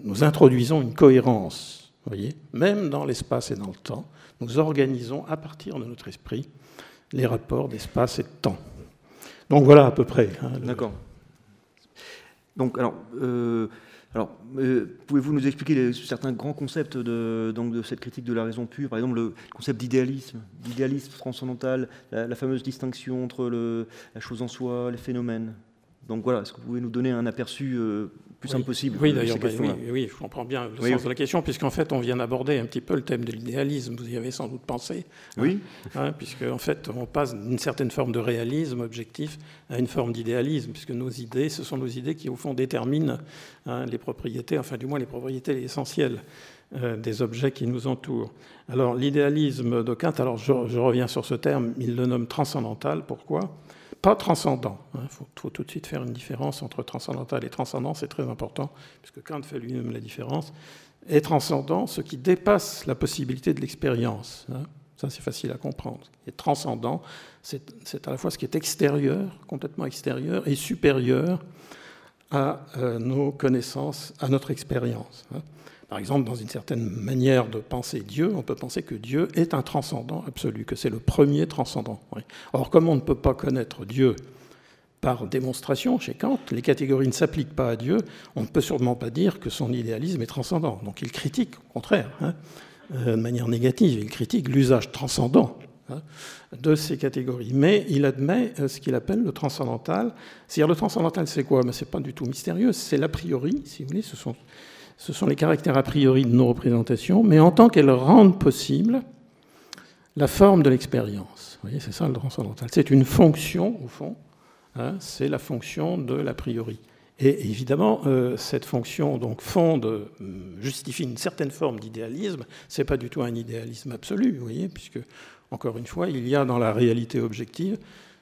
Nous, introduisons une cohérence, voyez, même dans l'espace et dans le temps. Nous organisons à partir de notre esprit les rapports d'espace et de temps. Donc voilà à peu près. Hein, D'accord. Donc alors, euh, euh, pouvez-vous nous expliquer certains grands concepts de, donc, de cette critique de la raison pure? Par exemple, le concept d'idéalisme, d'idéalisme transcendantal, la, fameuse distinction entre la chose en soi, les phénomènes. Donc voilà, est-ce que vous pouvez nous donner un aperçu euh, plus simple possible Oui, d'ailleurs, bah, oui, je comprends bien le sens de la question, puisqu'en fait, on vient d'aborder un petit peu le thème de l'idéalisme. Vous y avez sans doute pensé. Hein, oui. Hein, puisque en fait, on passe d'une certaine forme de réalisme objectif à une forme d'idéalisme, puisque nos idées, ce sont nos idées qui au fond déterminent hein, les propriétés, enfin du moins les propriétés essentielles euh, des objets qui nous entourent. Alors l'idéalisme de Kant, alors je, je reviens sur ce terme, il le nomme transcendantal. Pourquoi? Pas transcendant. Il hein. faut, tout de suite faire une différence entre transcendantal et transcendant, c'est très important, puisque Kant fait lui-même la différence. Et transcendant, ce qui dépasse la possibilité de l'expérience. Hein. Ça, c'est facile à comprendre. Et transcendant, c'est à la fois ce qui est extérieur, complètement extérieur, et supérieur à euh, nos connaissances, à notre expérience. Par exemple, dans une certaine manière de penser Dieu, on peut penser que Dieu est un transcendant absolu, que c'est le premier transcendant. Or, comme on ne peut pas connaître Dieu par démonstration chez Kant, les catégories ne s'appliquent pas à Dieu, on ne peut sûrement pas dire que son idéalisme est transcendant. Donc il critique, au contraire, hein, euh, de manière négative, il critique l'usage transcendant hein, de ces catégories. Mais il admet euh, ce qu'il appelle le transcendantal. C'est-à-dire le transcendantal, c'est quoi? Ce n'est pas du tout mystérieux, c'est l'a priori, si vous voulez, ce sont ce sont les caractères a priori de nos représentations, mais en tant qu'elles rendent possible la forme de l'expérience. Vous voyez, c'est ça le transcendantal. C'est une fonction, au fond, hein, c'est la fonction de l'a priori. Et évidemment, euh, cette fonction donc fonde, euh, justifie une certaine forme d'idéalisme. C'est pas du tout un idéalisme absolu, vous voyez, puisque encore une fois, il y a dans la réalité objective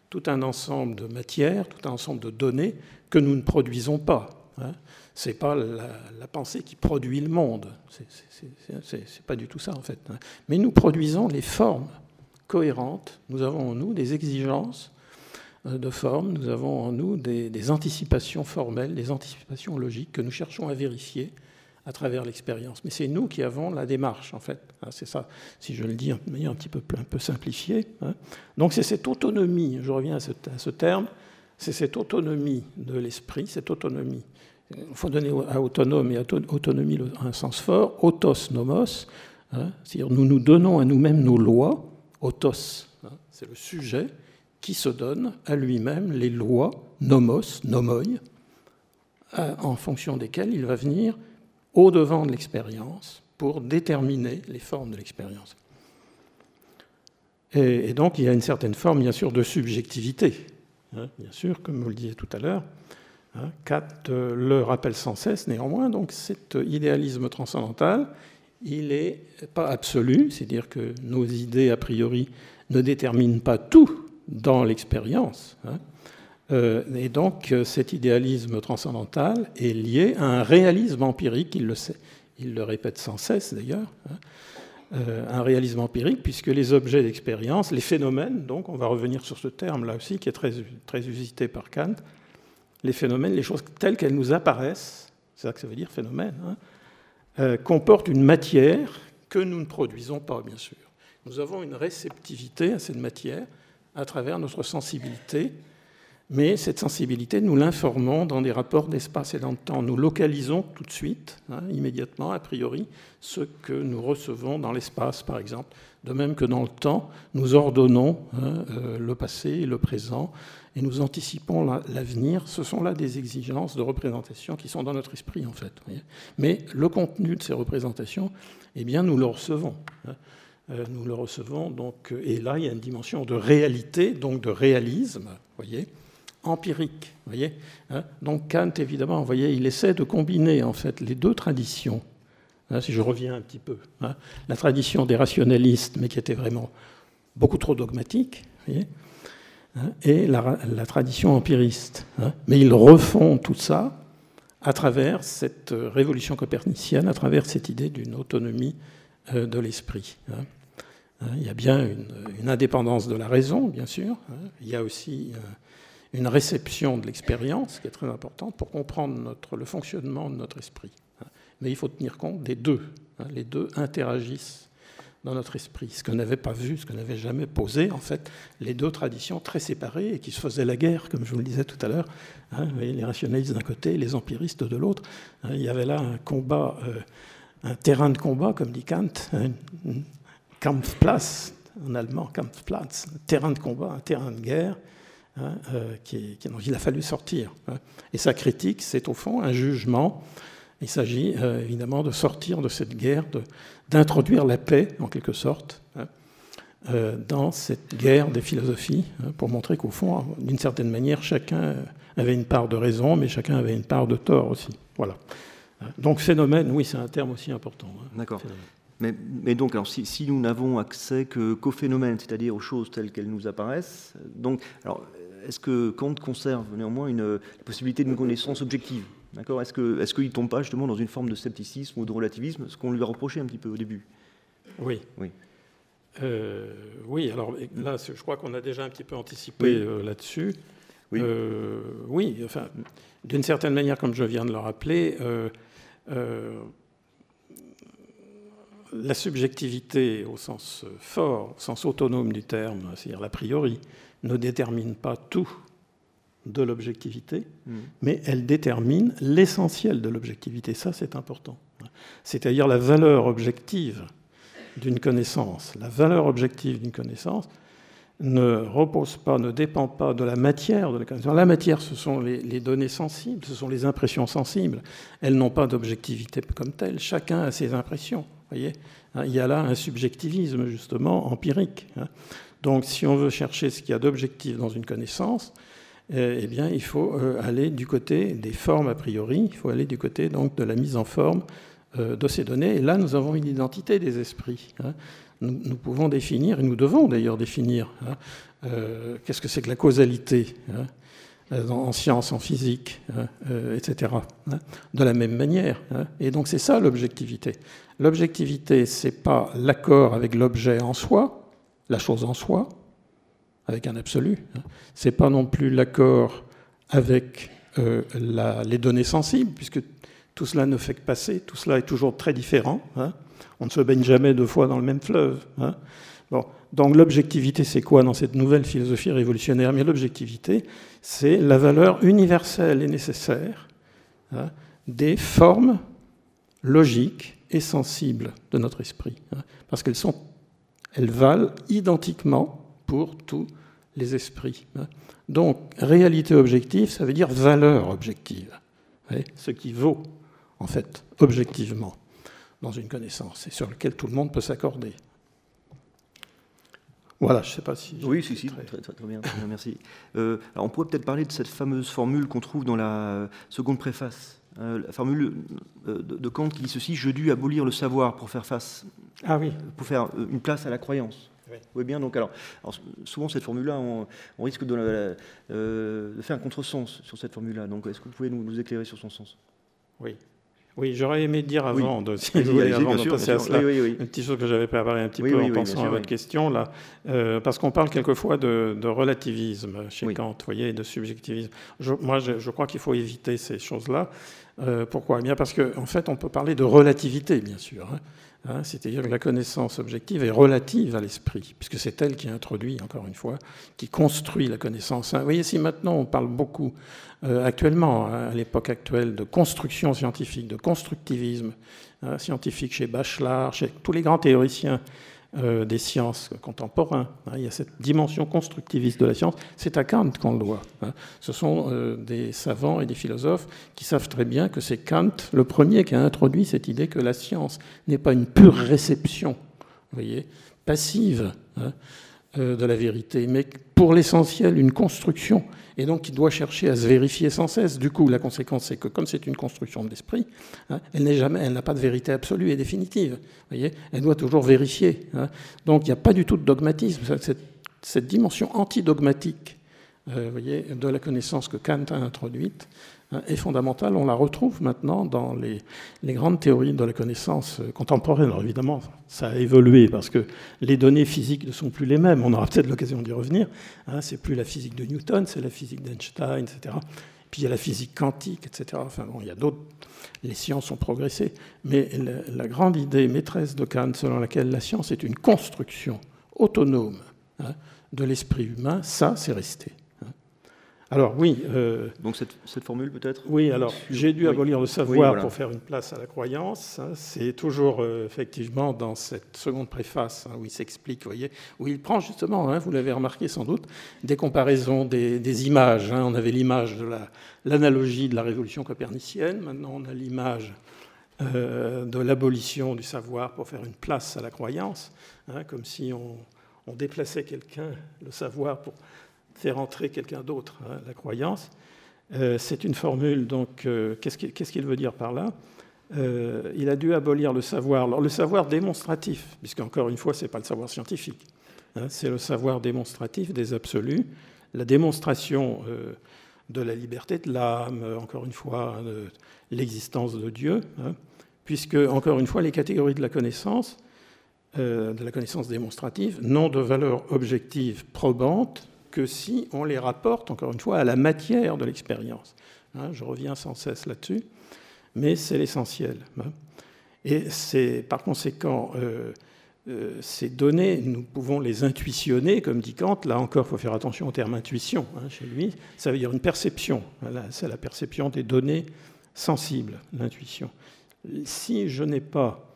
tout un ensemble de matières, tout un ensemble de données que nous ne produisons pas. Hein ce n'est pas la, pensée qui produit le monde. Ce n'est pas du tout ça, en fait. Hein. Mais nous produisons les formes cohérentes. Nous avons en nous des exigences euh, de forme, nous avons en nous des, anticipations formelles, des anticipations logiques que nous cherchons à vérifier à travers l'expérience. Mais c'est nous qui avons la démarche, en fait. Hein. C'est ça, si je le dis de manière un petit peu, un simplifiée. Hein. Donc c'est cette autonomie, je reviens à ce terme, c'est cette autonomie de l'esprit, cette autonomie il faut donner à autonome et à autonomie un sens fort, autos nomos, hein, c'est-à-dire nous nous donnons à nous-mêmes nos lois, autos, hein, c'est le sujet qui se donne à lui-même les lois, nomos, nomoi, en fonction desquelles il va venir au-devant de l'expérience pour déterminer les formes de l'expérience. Et, donc il y a une certaine forme, bien sûr, de subjectivité, hein, bien sûr, comme vous le disiez tout à l'heure. Hein, Kant euh, le rappelle sans cesse, néanmoins, donc cet idéalisme transcendantal, il n'est pas absolu, c'est-à-dire que nos idées a priori ne déterminent pas tout dans l'expérience. Hein. Euh, et donc euh, cet idéalisme transcendantal est lié à un réalisme empirique, il le sait, il le répète sans cesse d'ailleurs, hein. un réalisme empirique, puisque les objets d'expérience, les phénomènes, donc on va revenir sur ce terme là aussi qui est très, très usité par Kant, les phénomènes, les choses telles qu'elles nous apparaissent, c'est ça que ça veut dire phénomène, hein, euh, comportent une matière que nous ne produisons pas, bien sûr. Nous avons une réceptivité à cette matière à travers notre sensibilité, mais cette sensibilité, nous l'informons dans des rapports d'espace et dans le temps. Nous localisons tout de suite, hein, immédiatement, a priori, ce que nous recevons dans l'espace, par exemple. De même que dans le temps, nous ordonnons hein, euh, le passé et le présent, et nous anticipons l'avenir. Ce sont là des exigences de représentation qui sont dans notre esprit, en fait. Mais le contenu de ces représentations, eh bien, nous le recevons. Hein. Euh, nous le recevons, donc, et là, il y a une dimension de réalité, donc de réalisme, voyez, empirique. Voyez hein. donc Kant, évidemment, voyez, il essaie de combiner en fait les deux traditions hein, si je reviens un petit peu, la tradition des rationalistes, mais qui était vraiment beaucoup trop dogmatique, et la, tradition empiriste. Mais ils refont tout ça à travers cette révolution copernicienne, à travers cette idée d'une autonomie euh, de l'esprit. Il y a bien une, indépendance de la raison, bien sûr. Il y a aussi euh, une réception de l'expérience qui est très importante pour comprendre le fonctionnement de notre esprit. Mais il faut tenir compte des deux. Les deux interagissent dans notre esprit. Ce qu'on n'avait pas vu, ce qu'on n'avait jamais posé, en fait, les deux traditions très séparées et qui se faisaient la guerre, comme je vous le disais tout à l'heure, hein, les rationalistes d'un côté, les empiristes de l'autre. Hein, il y avait là un combat, euh, un terrain de combat, comme dit Kant, un Kampfplatz, en allemand, Kampfplatz, un terrain de combat, un terrain de guerre. Hein, euh, qui, dont il a fallu sortir. Et sa critique, c'est au fond un jugement il s'agit euh, évidemment de sortir de cette guerre, d'introduire la paix, en quelque sorte, hein, euh, dans cette guerre des philosophies, hein, pour montrer qu'au fond, d'une certaine manière, chacun avait une part de raison, mais chacun avait une part de tort aussi. Voilà. Donc phénomène, oui, c'est un terme aussi important. Hein, D'accord. Mais, mais, donc, alors, si, si nous n'avons accès qu'au phénomène, c'est-à-dire aux choses telles qu'elles nous apparaissent, donc, alors, est-ce que Kant conserve néanmoins une, la possibilité d'une connaissance objective? D'accord Est-ce qu'il est ne tombe pas justement dans une forme de scepticisme ou de relativisme, ce qu'on lui a reproché un petit peu au début? Oui. Oui. Euh, oui, alors là, je crois qu'on a déjà un petit peu anticipé euh, là-dessus. Oui. Euh, oui, enfin, d'une certaine manière, comme je viens de le rappeler, la subjectivité au sens fort, au sens autonome du terme, c'est-à-dire l'a priori, ne détermine pas tout de l'objectivité, mm. mais elle détermine l'essentiel de l'objectivité. Ça, c'est important. C'est-à-dire la valeur objective d'une connaissance. La valeur objective d'une connaissance ne repose pas, ne dépend pas de la matière de la connaissance. La matière, ce sont les, données sensibles, ce sont les impressions sensibles. Elles n'ont pas d'objectivité comme telle. Chacun a ses impressions. Voyez Il y a là un subjectivisme, justement, empirique. Hein. Donc, si on veut chercher ce qu'il y a d'objectif dans une connaissance, eh bien, il faut euh, aller du côté des formes a priori, il faut aller du côté donc, de la mise en forme euh, de ces données. Et là, nous avons une identité des esprits. Hein. Nous, pouvons définir, et nous devons d'ailleurs définir, hein, qu'est-ce que c'est que la causalité hein, en sciences, en physique, etc. de la même manière. Et donc c'est ça l'objectivité. L'objectivité, c'est pas l'accord avec l'objet en soi, la chose en soi, avec un absolu. Hein. Ce n'est pas non plus l'accord avec euh, les données sensibles, puisque tout cela ne fait que passer, tout cela est toujours très différent. Hein. On ne se baigne jamais deux fois dans le même fleuve. Hein. Bon. Donc l'objectivité, c'est quoi dans cette nouvelle philosophie révolutionnaire? Mais l'objectivité, c'est la valeur universelle et nécessaire des formes logiques et sensibles de notre esprit. Parce qu'elles elles valent identiquement pour tous les esprits. Donc, réalité objective, ça veut dire valeur objective. Ce qui vaut, en fait, objectivement, dans une connaissance, et sur lequel tout le monde peut s'accorder. Voilà, je ne sais pas si. Oui, si, si, très, très, bien, merci. Euh, on pourrait peut-être parler de cette fameuse formule qu'on trouve dans la seconde préface. Euh, la formule euh, de Kant qui dit ceci Je dus abolir le savoir pour faire face. Ah oui. Pour faire une place à la croyance. Oui. bien. Donc, alors, souvent, cette formule-là, on, risque de, euh, de, faire un contresens sur cette formule-là. Donc, est-ce que vous pouvez nous, éclairer sur son sens? Oui. Oui, j'aurais aimé dire avant, de, si vous voulez, avant de passer à cela, une petite chose que j'avais préparé un petit peu en pensant à votre question, là, euh, parce qu'on parle quelquefois de, relativisme chez Kant, vous voyez, de subjectivisme. moi, je, crois qu'il faut éviter ces choses-là. Euh, pourquoi? Eh Bien parce qu'en en fait, on peut parler de relativité, bien sûr. Hein. Hein, c'est-à-dire que la connaissance objective est relative à l'esprit, puisque c'est elle qui introduit, encore une fois, qui construit la connaissance. Hein, vous voyez, si maintenant on parle beaucoup, euh, actuellement, hein, à l'époque actuelle, de construction scientifique, de constructivisme scientifique chez Bachelard, chez tous les grands théoriciens euh, des sciences contemporains. Hein. il y a cette dimension constructiviste de la science. C'est à Kant qu'on le doit. Hein. Ce sont euh, des savants et des philosophes qui savent très bien que c'est Kant le premier qui a introduit cette idée que la science n'est pas une pure réception, voyez, passive. Hein, de la vérité, mais pour l'essentiel une construction, et donc qui doit chercher à se vérifier sans cesse. Du coup, la conséquence, c'est que comme c'est une construction de l'esprit, hein, elle n'est jamais, elle n'a pas de vérité absolue et définitive. Voyez, elle doit toujours vérifier. Hein. Donc, il n'y a pas du tout de dogmatisme. Cette, cette dimension antidogmatique, euh, voyez, de la connaissance que Kant a introduite, est fondamentale. On la retrouve maintenant dans les, grandes théories de la connaissance contemporaine. Alors évidemment, ça a évolué parce que les données physiques ne sont plus les mêmes. On aura peut-être l'occasion d'y revenir. Hein, c'est plus la physique de Newton, c'est la physique d'Einstein, etc. Puis il y a la physique quantique, etc. Enfin bon, il y a d'autres. Les sciences ont progressé, mais la, grande idée maîtresse de Kant, selon laquelle la science est une construction autonome hein, de l'esprit humain, ça, c'est resté. Alors oui. Euh, Donc cette, formule peut-être? Oui, alors j'ai dû abolir le savoir pour faire une place à la croyance. Hein. C'est toujours euh, effectivement dans cette seconde préface hein, où il s'explique, voyez, où il prend justement, hein, vous l'avez remarqué sans doute, des comparaisons, des, images. On avait l'image de l'analogie de la révolution copernicienne, maintenant on a l'image euh, de l'abolition du savoir pour faire une place à la croyance, comme si on, on déplaçait quelqu'un, le savoir, pour faire entrer quelqu'un d'autre à la croyance. Euh, c'est une formule, donc, euh, qu'est-ce qu'il veut dire par là? Euh, Il a dû abolir le savoir. Alors, le savoir démonstratif, puisqu'encore une fois, ce n'est pas le savoir scientifique, hein, c'est le savoir démonstratif des absolus, la démonstration de la liberté de l'âme, encore une fois, de l'existence de Dieu, hein, puisque, encore une fois, les catégories de la connaissance, de la connaissance démonstrative, n'ont de valeur objective probante que si on les rapporte, encore une fois, à la matière de l'expérience. Hein, je reviens sans cesse là-dessus, mais c'est l'essentiel. Hein. Et c'est par conséquent, euh, euh, ces données, nous pouvons les intuitionner, comme dit Kant. Là encore, il faut faire attention au terme intuition hein, chez lui. Ça veut dire une perception. C'est la perception des données sensibles, l'intuition. Si je n'ai pas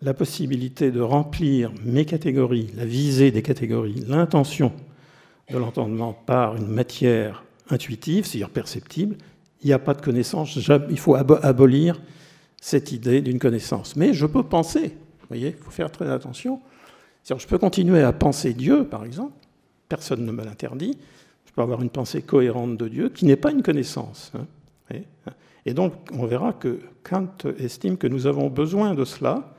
la possibilité de remplir mes catégories, la visée des catégories, l'intention de l'entendement par une matière intuitive, c'est-à-dire perceptible, il n'y a pas de connaissance. Il faut abolir cette idée d'une connaissance. Mais je peux penser, vous voyez, il faut faire très attention. Je peux continuer à penser Dieu, par exemple, personne ne me l'interdit. Je peux avoir une pensée cohérente de Dieu qui n'est pas une connaissance. Hein. Et donc, on verra que Kant estime que nous avons besoin de cela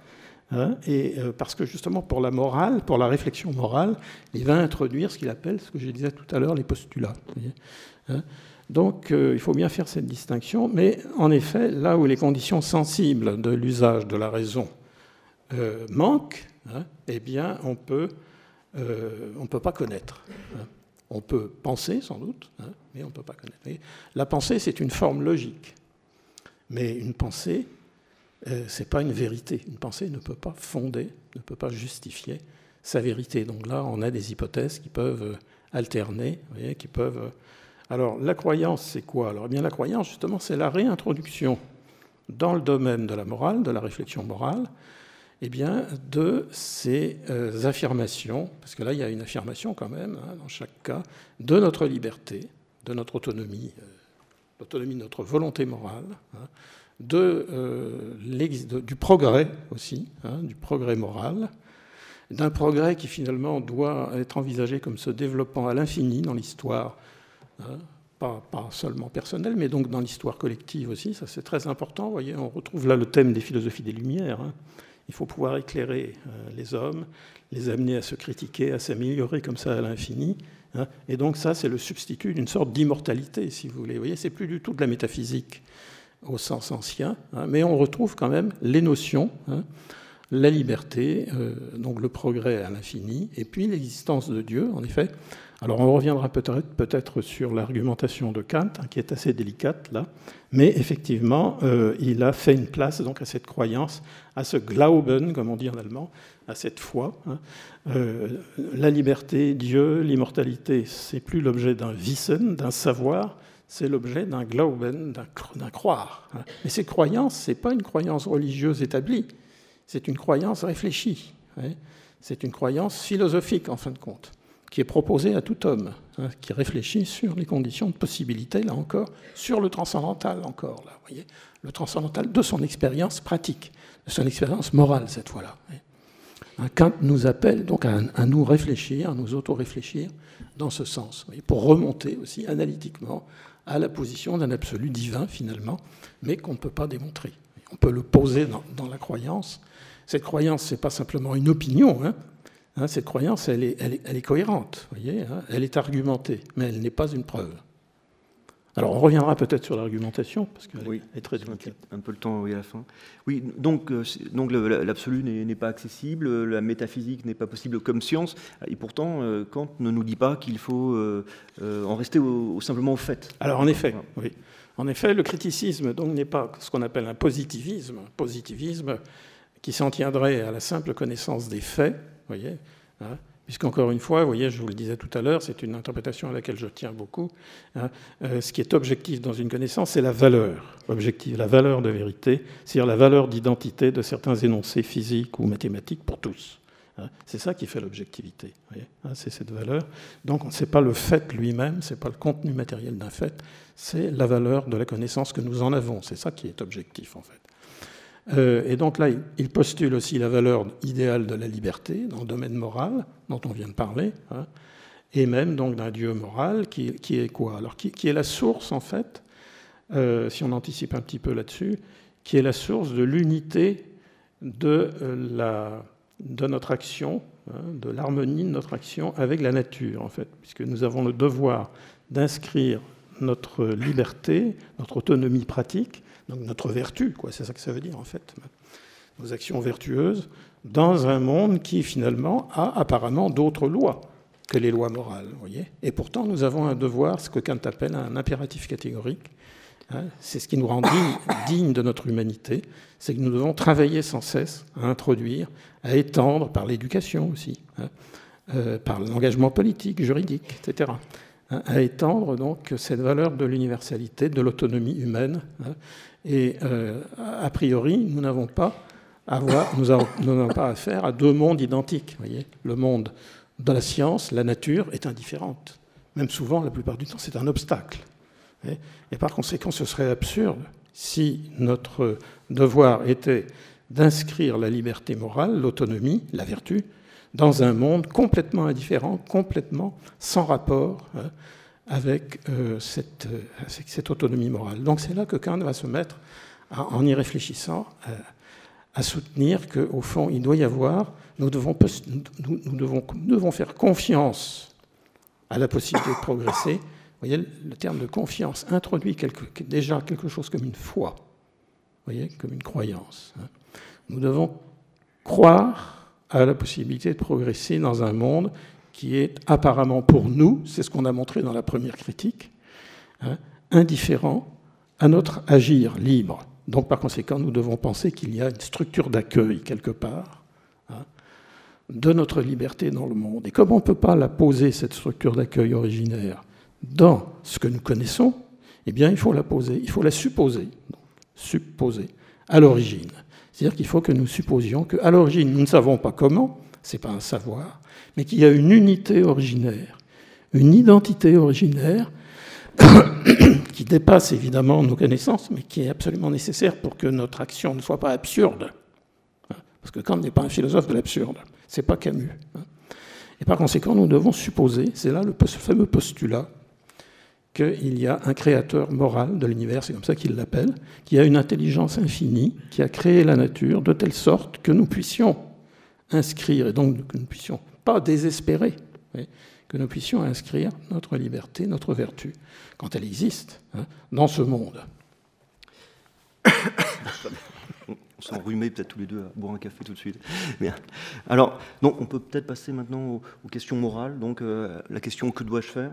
Hein, et euh, parce que justement pour la morale, pour la réflexion morale, il va introduire ce qu'il appelle, ce que je disais tout à l'heure, les postulats. Hein. Donc euh, il faut bien faire cette distinction, mais en effet, là où les conditions sensibles de l'usage de la raison euh, manquent, hein, eh bien on peut, on peut pas connaître. On peut penser sans doute, mais on ne peut pas connaître. La pensée, c'est une forme logique, mais une pensée ce n'est pas une vérité. Une pensée ne peut pas fonder, ne peut pas justifier sa vérité. Donc là, on a des hypothèses qui peuvent euh, alterner, qui peuvent. Euh, alors, la croyance, c'est quoi? Alors, eh bien, la croyance, justement, c'est la réintroduction dans le domaine de la morale, de la réflexion morale, eh bien, de ces affirmations, parce que là, il y a une affirmation quand même, hein, dans chaque cas, de notre liberté, de notre autonomie, l'autonomie de notre volonté morale. Hein, euh, du progrès aussi, hein, du progrès moral, d'un progrès qui finalement doit être envisagé comme se développant à l'infini dans l'histoire, hein, pas, seulement personnelle, mais donc dans l'histoire collective aussi. Ça c'est très important. Vous voyez, on retrouve là le thème des philosophies des Lumières. Hein. Il faut pouvoir éclairer euh, les hommes, les amener à se critiquer, à s'améliorer comme ça à l'infini. Et donc ça, c'est le substitut d'une sorte d'immortalité, si vous voulez. Vous voyez, c'est plus du tout de la métaphysique au sens ancien, hein, mais on retrouve quand même les notions, hein, la liberté, euh, donc le progrès à l'infini, et puis l'existence de Dieu, en effet. Alors on reviendra peut-être peut sur l'argumentation de Kant, hein, qui est assez délicate là, mais effectivement, euh, il a fait une place donc à cette croyance, à ce Glauben, comme on dit en allemand, à cette foi. Euh, la liberté, Dieu, l'immortalité, c'est plus l'objet d'un Wissen, d'un savoir, c'est l'objet d'un glauben, d'un croire. Mais cette croyance, ce n'est pas une croyance religieuse établie, c'est une croyance réfléchie. C'est une croyance philosophique, en fin de compte, qui est proposée à tout homme, hein, qui réfléchit sur les conditions de possibilité, là encore, sur le transcendantal, encore, là, voyez, le transcendantal de son expérience pratique, de son expérience morale, cette fois-là. Kant nous appelle donc à, nous réfléchir, à nous auto-réfléchir dans ce sens, pour remonter aussi analytiquement à la position d'un absolu divin finalement, mais qu'on ne peut pas démontrer. On peut le poser dans, la croyance. Cette croyance, ce n'est pas simplement une opinion. Hein. Hein, cette croyance, elle est, cohérente, voyez, hein. elle est argumentée, mais elle n'est pas une preuve. Alors on reviendra peut-être sur l'argumentation, parce qu'elle oui, est très utile. Un peu le temps oui, à la fin. Oui, donc, euh, donc l'absolu n'est pas accessible, la métaphysique n'est pas possible comme science, et pourtant euh, Kant ne nous dit pas qu'il faut euh, en rester au, simplement au fait. Alors en effet, oui. En effet, le criticisme donc n'est pas ce qu'on appelle un positivisme, positivisme qui s'en tiendrait à la simple connaissance des faits, voyez. Hein, Puisqu'encore une fois, vous voyez, je vous le disais tout à l'heure, c'est une interprétation à laquelle je tiens beaucoup. Hein, euh, ce qui est objectif dans une connaissance, c'est la valeur objective, la valeur de vérité, c'est-à-dire la valeur d'identité de certains énoncés physiques ou mathématiques pour tous. Hein. c'est ça qui fait l'objectivité. Hein, c'est cette valeur. Donc, ce n'est pas le fait lui-même, ce n'est pas le contenu matériel d'un fait, c'est la valeur de la connaissance que nous en avons. C'est ça qui est objectif, en fait. Euh, et donc là, il postule aussi la valeur idéale de la liberté dans le domaine moral, dont on vient de parler, hein, et même donc d'un Dieu moral qui, est quoi? Alors, qui, est la source, en fait, euh, si on anticipe un petit peu là-dessus, qui est la source de l'unité de, euh, de notre action, hein, de l'harmonie de notre action avec la nature, en fait, puisque nous avons le devoir d'inscrire notre liberté, notre autonomie pratique, donc notre vertu, c'est ça que ça veut dire en fait, nos actions vertueuses, dans un monde qui finalement a apparemment d'autres lois que les lois morales. Voyez Et pourtant, nous avons un devoir, ce que Kant appelle un impératif catégorique. Hein, c'est ce qui nous rend dignes <coughs> de notre humanité, c'est que nous devons travailler sans cesse à introduire, à étendre par l'éducation aussi, hein, euh, par l'engagement politique, juridique, etc à étendre donc cette valeur de l'universalité, de l'autonomie humaine, et euh, a priori, nous n'avons pas, nous n'avons pas affaire à deux mondes identiques. Voyez le monde de la science, la nature, est indifférente. Même souvent, la plupart du temps, c'est un obstacle. Et par conséquent, ce serait absurde si notre devoir était d'inscrire la liberté morale, l'autonomie, la vertu, dans un monde complètement indifférent, complètement sans rapport avec, euh, cette, euh, cette, autonomie morale. Donc c'est là que Kant va se mettre, en y réfléchissant, euh, à soutenir qu'au fond, il doit y avoir, nous devons, nous, devons, devons, faire confiance à la possibilité de progresser. Vous voyez, le terme de confiance introduit déjà quelque chose comme une foi, voyez, comme une croyance. Hein. Nous devons croire à la possibilité de progresser dans un monde qui est apparemment pour nous, c'est ce qu'on a montré dans la première critique, hein, indifférent à notre agir libre. Donc par conséquent, nous devons penser qu'il y a une structure d'accueil quelque part hein, de notre liberté dans le monde. Et comme on ne peut pas la poser, cette structure d'accueil originaire, dans ce que nous connaissons, eh bien il faut la poser, il faut la supposer, supposer à l'origine. C'est-à-dire qu'il faut que nous supposions qu'à l'origine, nous ne savons pas comment, ce n'est pas un savoir, mais qu'il y a une unité originaire, une identité originaire <coughs> qui dépasse évidemment nos connaissances, mais qui est absolument nécessaire pour que notre action ne soit pas absurde. Parce que Kant n'est pas un philosophe de l'absurde, c'est pas Camus. Et par conséquent, nous devons supposer, c'est là le fameux postulat, qu'il y a un créateur moral de l'univers, c'est comme ça qu'il l'appelle, qui a une intelligence infinie, qui a créé la nature de telle sorte que nous puissions inscrire, et donc que nous puissions pas désespérer, que nous puissions inscrire notre liberté, notre vertu, quand elle existe, hein, dans ce monde. Peut-être tous les deux à boire un café tout de suite. Alors, donc, on peut peut-être passer maintenant aux, questions morales. Donc, euh, la question que dois-je faire?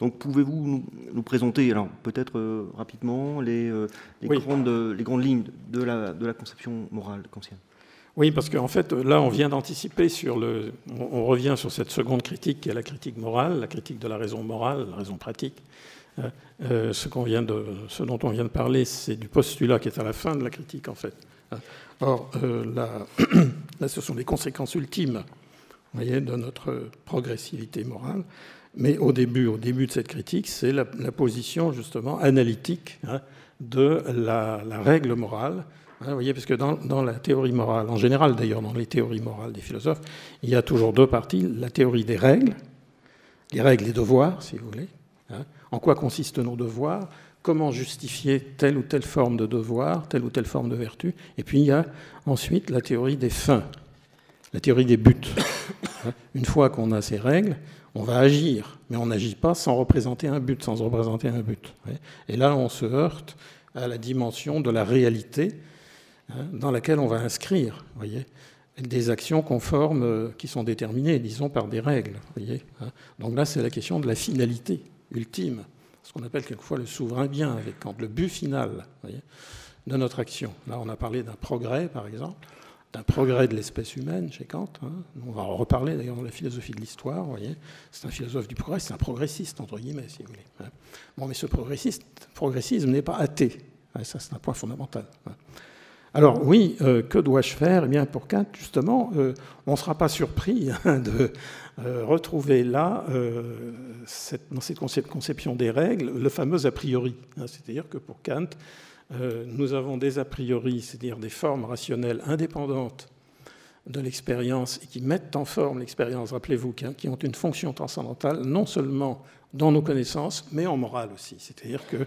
Donc, pouvez-vous nous, présenter, alors peut-être euh, rapidement, les, euh, grandes, les grandes lignes de la, de la conception morale kantienne? Oui, parce qu'en fait, là, on vient d'anticiper sur le. On revient sur cette seconde critique qui est la critique morale, la critique de la raison morale, la raison pratique. Euh, ce, qu'on vient de, ce dont on vient de parler, c'est du postulat qui est à la fin de la critique, en fait. Or, euh, <clears throat> là, ce sont les conséquences ultimes voyez, de notre progressivité morale. Mais au début, au début de cette critique, c'est la, position justement analytique hein, de la, règle morale Hein, vous voyez, parce que dans, dans, la théorie morale, en général d'ailleurs dans les théories morales des philosophes, il y a toujours deux parties. La théorie des règles, les règles et devoirs, si vous voulez. Hein. en quoi consistent nos devoirs? Comment justifier telle ou telle forme de devoir, telle ou telle forme de vertu Et puis il y a ensuite la théorie des fins, la théorie des buts. <coughs> Une fois qu'on a ces règles, on va agir, mais on n'agit pas sans représenter un but, sans représenter un but. Et là, on se heurte à la dimension de la réalité hein, dans laquelle on va inscrire, voyez, des actions conformes euh, qui sont déterminées, disons, par des règles. Voyez, hein. Donc là, c'est la question de la finalité ultime, ce qu'on appelle quelquefois le souverain bien avec Kant, le but final de notre action. Là, on a parlé d'un progrès, par exemple d'un progrès de l'espèce humaine chez Kant. Hein. On va en reparler d'ailleurs dans la philosophie de l'histoire. c'est un philosophe du progrès, c'est un progressiste entre guillemets, si vous voulez. Hein. Bon, mais ce progressiste, progressisme n'est pas athée. Ça, c'est un point fondamental. Hein. Alors oui, euh, que dois-je faire? Eh bien, pour Kant, justement, euh, on ne sera pas surpris de euh, retrouver là, cette, dans cette conception des règles, le fameux a priori. C'est-à-dire que pour Kant, euh, nous avons des a priori, c'est-à-dire des formes rationnelles indépendantes de l'expérience et qui mettent en forme l'expérience, rappelez-vous, qui ont une fonction transcendantale, non seulement dans nos connaissances, mais en morale aussi. C'est-à-dire que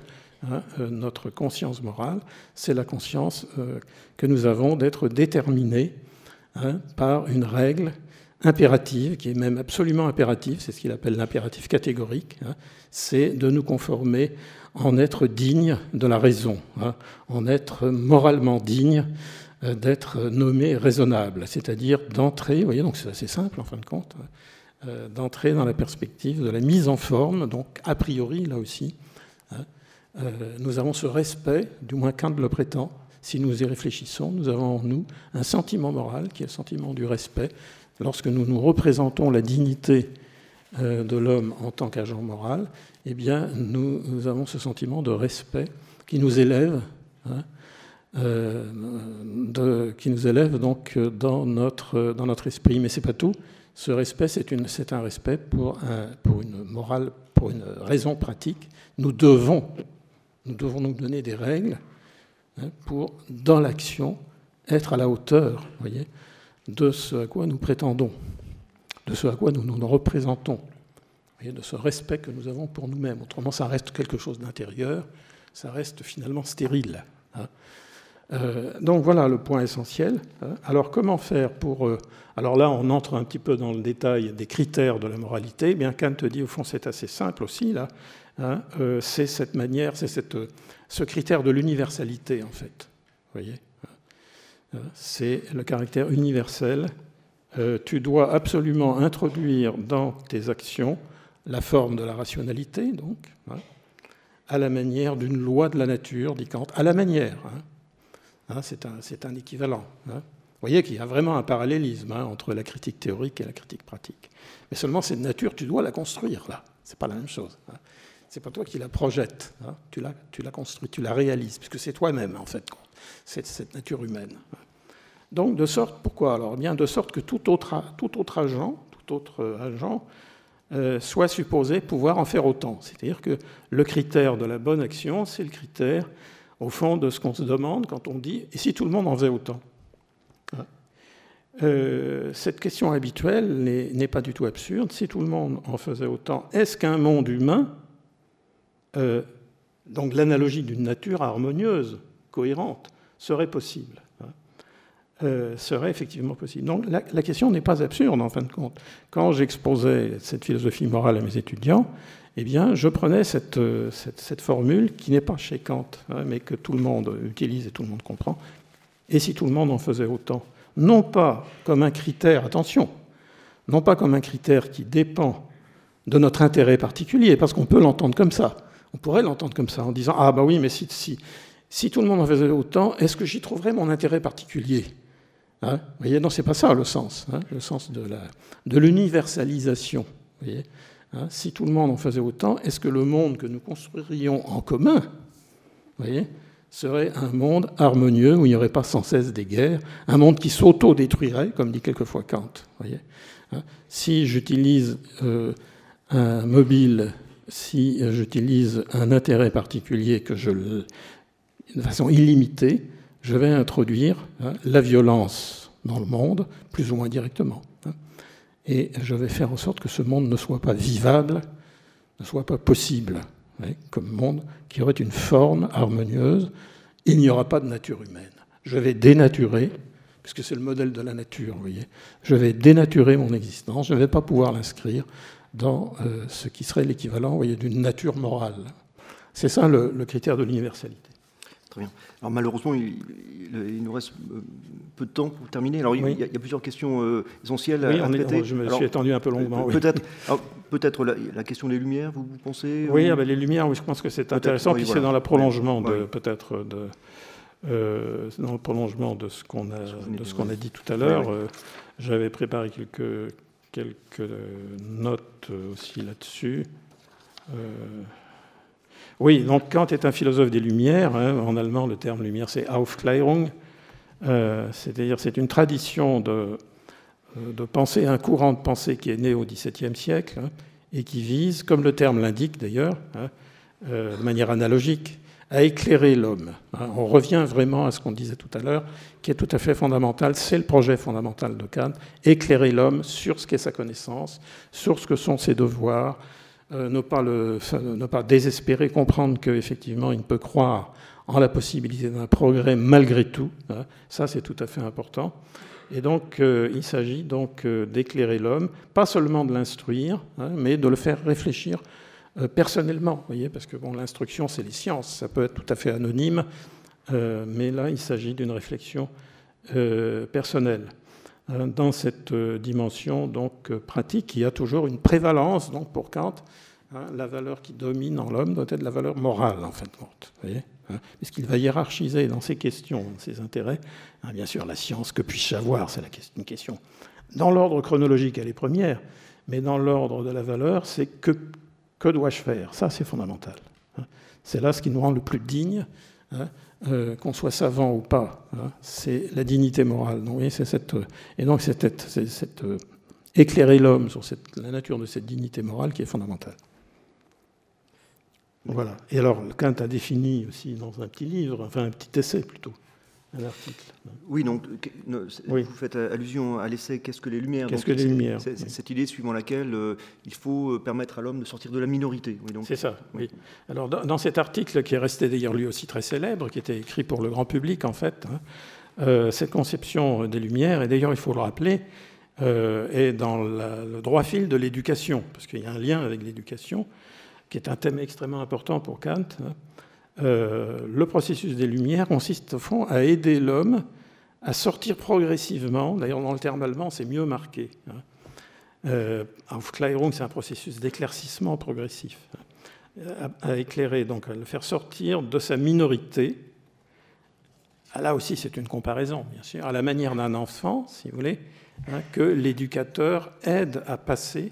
hein, euh, notre conscience morale, c'est la conscience euh, que nous avons d'être déterminés hein, par une règle impérative, qui est même absolument impérative, c'est ce qu'il appelle l'impératif catégorique, hein, c'est de nous conformer en être digne de la raison, hein, en être moralement digne euh, d'être nommé raisonnable, c'est-à-dire d'entrer, vous voyez, donc c'est assez simple en fin de compte, euh, d'entrer dans la perspective de la mise en forme, donc a priori là aussi, hein, euh, nous avons ce respect, du moins Kant le prétend, si nous y réfléchissons, nous avons en nous un sentiment moral qui est le sentiment du respect, lorsque nous nous représentons la dignité de l'homme en tant qu'agent moral, eh bien, nous, avons ce sentiment de respect qui nous élève, hein, euh, qui nous élève donc dans notre, dans notre esprit. Mais c'est pas tout. Ce respect, c'est, un respect pour, un, pour une morale, pour une raison pratique. Nous devons, nous devons nous donner des règles pour, dans l'action, être à la hauteur, voyez, de ce à quoi nous prétendons, de ce à quoi nous nous représentons de ce respect que nous avons pour nous-mêmes. Autrement, ça reste quelque chose d'intérieur, ça reste finalement stérile. Hein. Euh, donc voilà le point essentiel. Hein. Alors comment faire pour... Euh, alors là, on entre un petit peu dans le détail des critères de la moralité. Eh bien Kant dit, au fond, c'est assez simple aussi, là. Hein. Euh, c'est cette manière, c'est cette, ce critère de l'universalité, en fait. Voyez C'est le caractère universel. tu dois absolument introduire dans tes actions la forme de la rationalité, donc, hein, à la manière d'une loi de la nature, dit Kant, à la manière. Hein. Hein, c'est un, un, équivalent. Vous voyez qu'il y a vraiment un parallélisme entre la critique théorique et la critique pratique. Mais seulement cette nature, tu dois la construire, là. C'est pas la même chose. C'est pas toi qui la projettes. Tu, la, tu la construis, tu la réalises, puisque c'est toi-même, en fait, cette, nature humaine. Donc, de sorte, pourquoi alors? Eh bien, de sorte que tout autre, agent, tout autre agent euh, soit supposé pouvoir en faire autant. C'est-à-dire que le critère de la bonne action, c'est le critère, au fond, de ce qu'on se demande quand on dit et si tout le monde en faisait autant? Hein? Euh, Cette question habituelle n'est pas du tout absurde. Si tout le monde en faisait autant, est-ce qu'un monde humain, euh, donc l'analogie d'une nature harmonieuse, cohérente, serait possible euh, serait effectivement possible. Donc la, question n'est pas absurde en fin de compte. Quand j'exposais cette philosophie morale à mes étudiants, eh bien, je prenais cette, euh, formule qui n'est pas chez Kant, hein, mais que tout le monde utilise et tout le monde comprend. Et si tout le monde en faisait autant? Non pas comme un critère, attention, non pas comme un critère qui dépend de notre intérêt particulier, parce qu'on peut l'entendre comme ça. On pourrait l'entendre comme ça, en disant Ah, bah oui, mais si, si, si tout le monde en faisait autant, est-ce que j'y trouverais mon intérêt particulier Hein? Vous voyez, non, c'est pas ça le sens, hein, le sens de l'universalisation. voyez hein, si tout le monde en faisait autant, est-ce que le monde que nous construirions en commun, voyez, serait un monde harmonieux où il n'y aurait pas sans cesse des guerres, un monde qui s'auto-détruirait, comme dit quelquefois Kant. Voyez si j'utilise euh, un mobile, si j'utilise un intérêt particulier que je de façon illimitée, je vais introduire hein, la violence dans le monde, plus ou moins directement. Hein. et je vais faire en sorte que ce monde ne soit pas vivable, ne soit pas possible, comme monde qui aurait une forme harmonieuse. Il n'y aura pas de nature humaine. Je vais dénaturer, puisque c'est le modèle de la nature, vous voyez. Je vais dénaturer mon existence, je ne vais pas pouvoir l'inscrire dans euh, ce qui serait l'équivalent d'une nature morale. C'est ça le, critère de l'universalité. Très bien. Alors malheureusement, il, nous reste euh, peu de temps pour terminer. Alors il, y, a, plusieurs questions euh, essentielles oui, à, traiter. je me suis étendu un peu longuement. Peut-être, peut-être la, question des lumières, vous, pensez Oui, ah ben, les lumières, oui, je pense que c'est intéressant. Puis c'est dans le prolongement de peut-être de dans le prolongement de ce qu'on a de ce qu'on a dit tout à l'heure. J'avais préparé quelques quelques notes aussi là-dessus. Euh, oui, donc Kant est un philosophe des Lumières. Hein. en allemand, le terme lumière, c'est Aufklärung. Euh, c'est-à-dire, c'est une tradition de, de, pensée, un courant de pensée qui est né au XVIIe siècle hein, et qui vise, comme le terme l'indique d'ailleurs, hein, euh, de manière analogique, à éclairer l'homme. Hein, on revient vraiment à ce qu'on disait tout à l'heure, qui est tout à fait fondamental. C'est le projet fondamental de Kant, éclairer l'homme sur ce qu'est sa connaissance, sur ce que sont ses devoirs, euh, ne, pas le, ne pas désespérer, comprendre qu'effectivement il peut croire en la possibilité d'un progrès malgré tout. Hein. ça, c'est tout à fait important. Et donc, euh, il s'agit donc euh, d'éclairer l'homme, pas seulement de l'instruire, hein, mais de le faire réfléchir euh, personnellement, voyez, parce que bon, l'instruction, c'est les sciences, ça peut être tout à fait anonyme, euh, mais là, il s'agit d'une réflexion euh, personnelle. Dans cette dimension donc pratique, il y a toujours une prévalence donc pour Kant. Hein, la valeur qui domine en l'homme doit être la valeur morale, en fin de compte. Voyez hein, Puisqu'il va hiérarchiser dans ses questions, dans ses intérêts. Hein, bien sûr, la science, que puis-je savoir C'est une question. Dans l'ordre chronologique, elle est première, mais dans l'ordre de la valeur, c'est que que dois-je faire? Ça, c'est fondamental. Hein. C'est là ce qui nous rend le plus digne, hein, euh, qu'on soit savant ou pas. Hein. C'est la dignité morale. Donc, cette, et donc, c'est cette, euh, éclairer l'homme sur la nature de cette dignité morale qui est fondamentale. Voilà. Et alors, Kant a défini aussi dans un petit livre, enfin un petit essai plutôt, oui, donc vous faites allusion à l'essai Qu'est-ce que les Lumières Qu'est-ce que les Lumières C'est cette idée suivant laquelle euh, il faut euh, permettre à l'homme de sortir de la minorité. c'est ça, oui. Alors, dans, cet article, qui est resté d'ailleurs lui aussi très célèbre, qui était écrit pour le grand public, en fait, hein, euh, cette conception des Lumières, et d'ailleurs, il faut le rappeler, est dans le droit fil de l'éducation, parce qu'il y a un lien avec l'éducation, qui est un thème extrêmement important pour Kant. Hein. Euh, le processus des Lumières consiste au fond à aider l'homme à sortir progressivement, d'ailleurs dans le terme allemand c'est mieux marqué. Hein. Euh, Aufklärung c'est un processus d'éclaircissement progressif, hein. à, éclairer, donc à le faire sortir de sa minorité. Ah, là aussi c'est une comparaison, bien sûr, à la manière d'un enfant, si vous voulez, hein, que l'éducateur aide à passer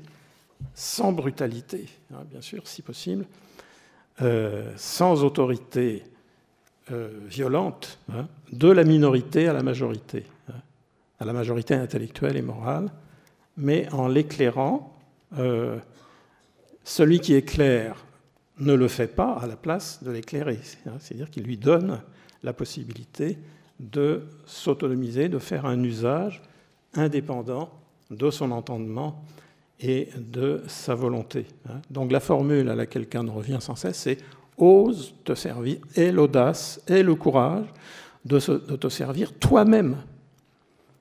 sans brutalité, bien sûr, si possible, euh, sans autorité euh, violente hein, de la minorité à la majorité, hein, à la majorité intellectuelle et morale, mais en l'éclairant, euh, celui qui éclaire ne le fait pas à la place de l'éclairer, hein, c'est-à-dire qu'il lui donne la possibilité de s'autonomiser, de faire un usage indépendant de son entendement et de sa volonté. Hein. Donc la formule à laquelle Kant revient sans cesse, c'est ose te servir, et l'audace, et le courage de, te servir toi-même.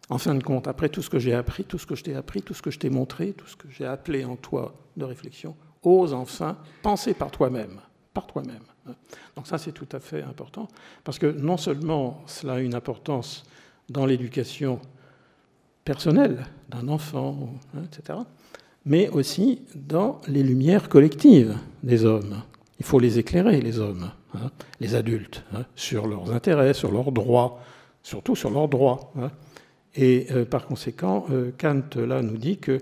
En fin de compte, après tout ce que j'ai appris, tout ce que je t'ai appris, tout ce que je t'ai montré, tout ce que j'ai appelé en toi de réflexion, ose enfin penser par toi-même, par toi-même. Hein. Donc ça, c'est tout à fait important, parce que non seulement cela a une importance dans l'éducation personnelle d'un enfant, hein, etc., mais aussi dans les lumières collectives des hommes. Il faut les éclairer, les hommes, hein, les adultes, hein, sur leurs intérêts, sur leurs droits, surtout sur leurs droits. Hein. Et euh, par conséquent, euh, Kant là nous dit que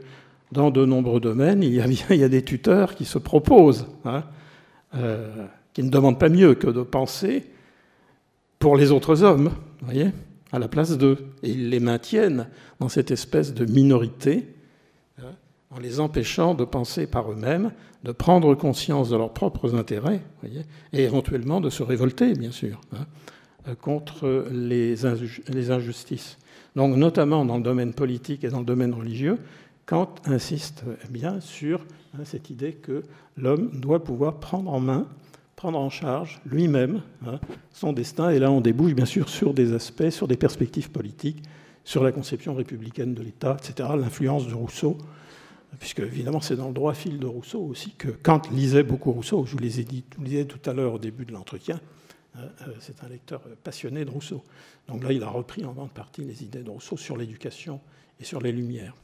dans de nombreux domaines, il y a, des tuteurs qui se proposent, euh, qui ne demandent pas mieux que de penser pour les autres hommes, voyez, à la place d'eux. Et ils les maintiennent dans cette espèce de minorité en les empêchant de penser par eux-mêmes, de prendre conscience de leurs propres intérêts, et éventuellement de se révolter, bien sûr, hein, contre les, injustices. Donc, notamment dans le domaine politique et dans le domaine religieux, Kant insiste bien sur hein, cette idée que l'homme doit pouvoir prendre en main, prendre en charge lui-même hein, son destin. Et là, on débouche bien sûr sur des aspects, sur des perspectives politiques, sur la conception républicaine de l'État, etc., l'influence de Rousseau, puisque évidemment c'est dans le droit fil de Rousseau aussi que Kant lisait beaucoup Rousseau. Je vous les ai dit, vous tout à l'heure au début de l'entretien. Hein, euh, c'est un lecteur passionné de Rousseau. Donc là, il a repris en grande partie les idées de Rousseau sur l'éducation et sur les Lumières.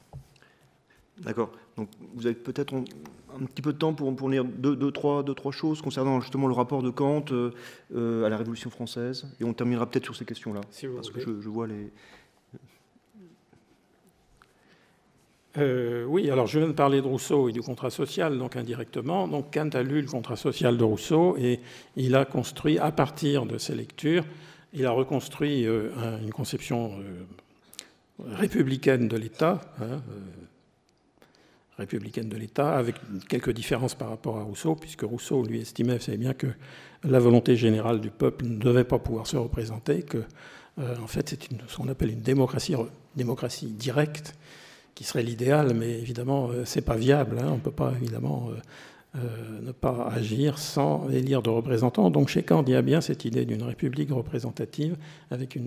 D'accord. Donc vous avez peut-être un petit peu de temps pour, pour lire deux, deux, trois, deux, trois choses concernant justement le rapport de Kant euh, euh, à la Révolution française. Et on terminera peut-être sur ces questions-là. parce que je, vois les. Euh, oui, alors je viens de parler de Rousseau et du contrat social, donc indirectement. Donc Kant a lu le contrat social de Rousseau et il a construit, à partir de ses lectures, il a reconstruit une conception républicaine de l'État. Hein, républicaine de l'État, avec quelques différences par rapport à Rousseau, puisque Rousseau, lui, estimait, savez bien, que la volonté générale du peuple ne devait pas pouvoir se représenter, que, euh, en fait, c'est ce qu'on appelle une démocratie directe, qui serait l'idéal, mais évidemment, euh, c'est pas viable. Hein, on ne peut pas, évidemment, euh, ne pas agir sans élire de représentants. Donc, chez Kant, il y a bien cette idée d'une république représentative avec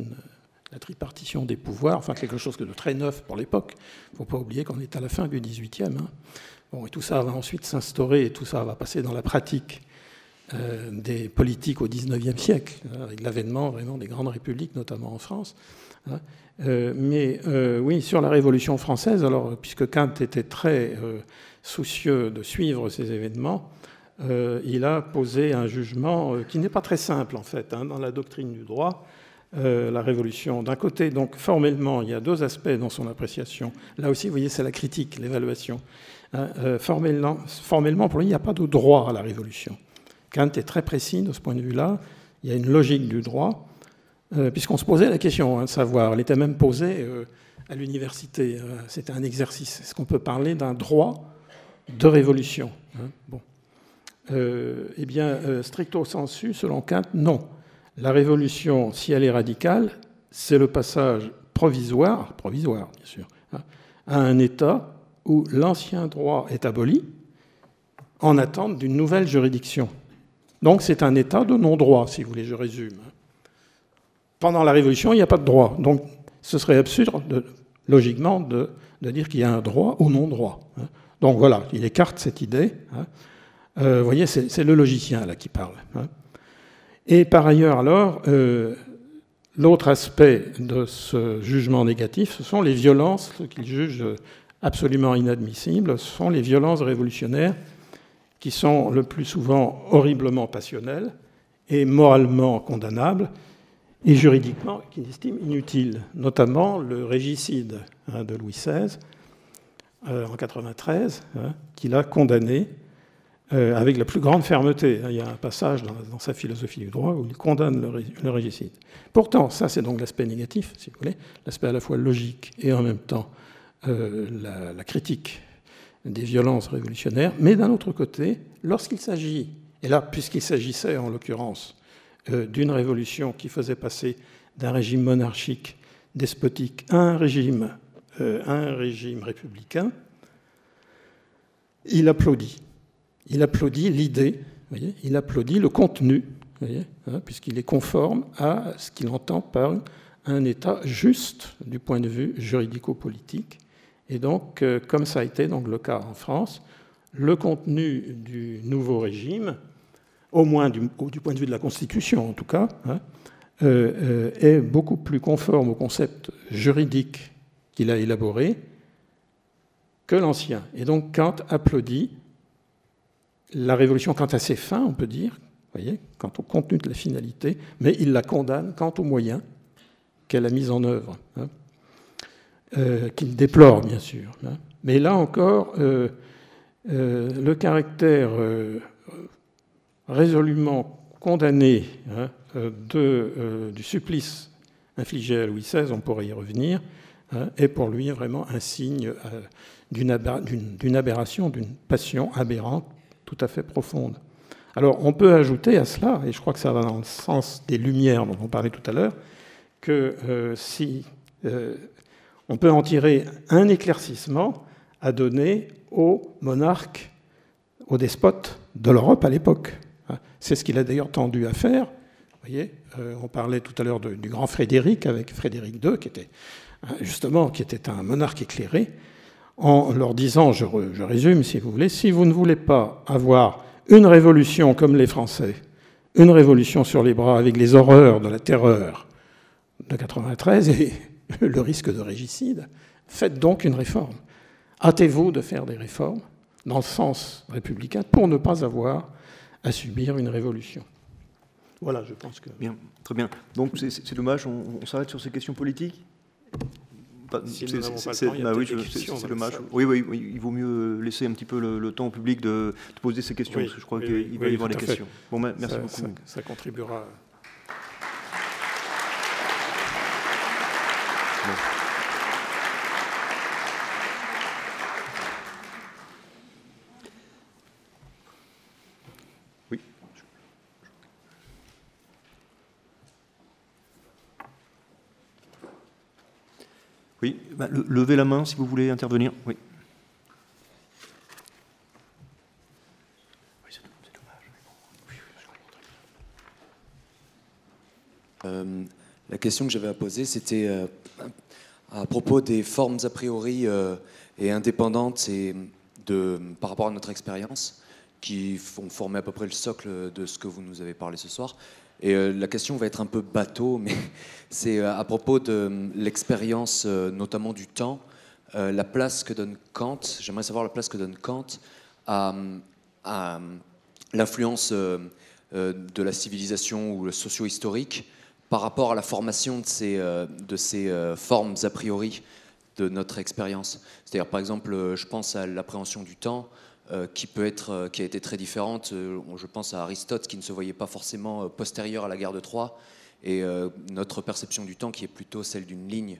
la tripartition des pouvoirs, enfin quelque chose de très neuf pour l'époque. Il ne faut pas oublier qu'on est à la fin du XVIIIe. Hein. Bon, et tout ça va ensuite s'instaurer, et tout ça va passer dans la pratique euh, des politiques au XIXe siècle, avec l'avènement vraiment des grandes républiques, notamment en France. Hein. Euh, mais euh, oui, sur la Révolution française, alors puisque Kant était très soucieux de suivre ces événements, il a posé un jugement qui n'est pas très simple en fait dans la doctrine du droit. Euh, la Révolution. D'un côté, donc formellement, il y a deux aspects dans son appréciation. Là aussi, vous voyez, c'est la critique, l'évaluation. Hein, euh, formellement, formellement, pour lui, il n'y a pas de droit à la Révolution. Kant est très précis de ce point de vue-là. Il y a une logique du droit, euh, puisqu'on se posait la question hein, de savoir. Elle était même posée à l'université. C'était un exercice. Est-ce qu'on peut parler d'un droit de révolution hein eh bien, stricto sensu, selon Kant, non. La révolution, si elle est radicale, c'est le passage provisoire, provisoire bien sûr, hein, à un État où l'ancien droit est aboli en attente d'une nouvelle juridiction. Donc c'est un État de non-droit, si vous voulez, je résume. Pendant la Révolution, il n'y a pas de droit. Donc ce serait absurde, logiquement, de, dire qu'il y a un droit ou non-droit. Hein. Donc voilà, il écarte cette idée. Hein. Euh, vous voyez, c'est le logicien là qui parle. Et par ailleurs, alors, euh, l'autre aspect de ce jugement négatif, ce sont les violences, ce qu'il juge absolument inadmissibles, ce sont les violences révolutionnaires qui sont le plus souvent horriblement passionnelles et moralement condamnables et juridiquement qu'il estime inutiles, notamment le régicide hein, de Louis XVI euh, en 93, hein, qu'il a condamné euh, avec la plus grande fermeté. Il y a un passage dans, sa philosophie du droit où il condamne le, régicide. Pourtant, ça c'est donc l'aspect négatif, si vous voulez, l'aspect à la fois logique et en même temps euh, la, critique des violences révolutionnaires. Mais d'un autre côté, lorsqu'il s'agit, et là puisqu'il s'agissait en l'occurrence d'une révolution qui faisait passer d'un régime monarchique, despotique, à un régime, à un régime républicain, il applaudit il applaudit l'idée, il applaudit le contenu, hein, puisqu'il est conforme à ce qu'il entend par un État juste du point de vue juridico-politique. Et donc, euh, comme ça a été donc, le cas en France, le contenu du nouveau régime, au moins du, point de vue de la Constitution en tout cas, hein, euh, euh, est beaucoup plus conforme au concept juridique qu'il a élaboré que l'ancien. Et donc Kant applaudit la révolution quant à ses fins, on peut dire, voyez, quant au contenu de la finalité, mais il la condamne quant aux moyens qu'elle a mis en œuvre, hein, euh, qu'il déplore bien sûr. Hein. Mais là encore, le caractère résolument condamné hein, du supplice infligé à Louis XVI, on pourrait y revenir, est pour lui vraiment un signe d'une aberration, d'une passion aberrante tout à fait profonde. Alors on peut ajouter à cela, et je crois que ça va dans le sens des lumières dont on parlait tout à l'heure, que euh, si euh, on peut en tirer un éclaircissement à donner aux monarques, aux despotes de l'Europe à l'époque. C'est ce qu'il a d'ailleurs tendu à faire. Vous voyez, euh, on parlait tout à l'heure du grand Frédéric avec Frédéric II, qui était hein, justement qui était un monarque éclairé, en leur disant, je, je résume si vous voulez, si vous ne voulez pas avoir une révolution comme les Français, une révolution sur les bras avec les horreurs de la terreur de 93 et <laughs> le risque de régicide, faites donc une réforme. Hâtez-vous de faire des réformes dans le sens républicain pour ne pas avoir à subir une révolution. Voilà, je pense que. Bien, très bien. Donc c'est dommage, on, s'arrête sur ces questions politiques? C'est dommage. Oui, oui, il vaut mieux laisser un petit peu le, temps au public de, poser ces questions, parce que je crois qu'il va y avoir des questions. Bon, merci beaucoup. ça contribuera. Oui, bah, levez la main si vous voulez intervenir. Oui. Euh, la question que j'avais à poser, c'était euh, à propos des formes a priori euh, et indépendantes et de, par rapport à notre expérience, qui font former à peu près le socle de ce que vous nous avez parlé ce soir. Et euh, la question va être un peu bateau, mais <laughs> c'est euh, à propos de l'expérience, euh, notamment du temps, la place que donne Kant. J'aimerais savoir la place que donne Kant à, l'influence de la civilisation ou le socio-historique par rapport à la formation de ces, de ces formes a priori de notre expérience. C'est-à-dire, par exemple, je pense à l'appréhension du temps. Euh, qui peut être, euh, qui a été très différente. Euh, je pense à Aristote qui ne se voyait pas forcément postérieur à la guerre de Troie, et notre perception du temps qui est plutôt celle d'une ligne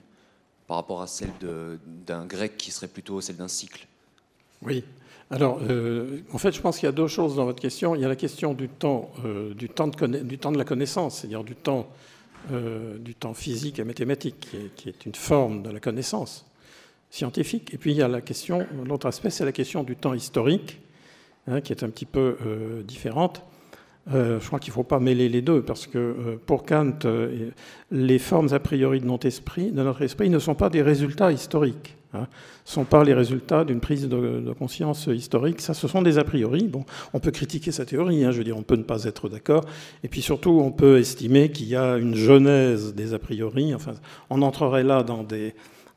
par rapport à celle d'un grec qui serait plutôt celle d'un cycle. Oui. Alors, en fait, je pense qu'il y a deux choses dans votre question. Il y a la question du temps, du, temps de la connaissance, c'est-à-dire du temps, du temps physique et mathématique, qui est une forme de la connaissance scientifique. Et puis il y a la question, l'autre aspect, c'est la question du temps historique, hein, qui est un petit peu euh, différente. Euh, je crois qu'il ne faut pas mêler les deux, parce que euh, pour Kant, les formes a priori de notre, esprit, de notre esprit ne sont pas des résultats historiques. Hein, ne sont pas les résultats d'une prise de, conscience historique. Ça, ce sont des a priori. Bon, on peut critiquer sa théorie. Hein, je veux dire, on peut ne pas être d'accord. Et puis surtout, on peut estimer qu'il y a une genèse des a priori. Enfin, on entrerait là dans des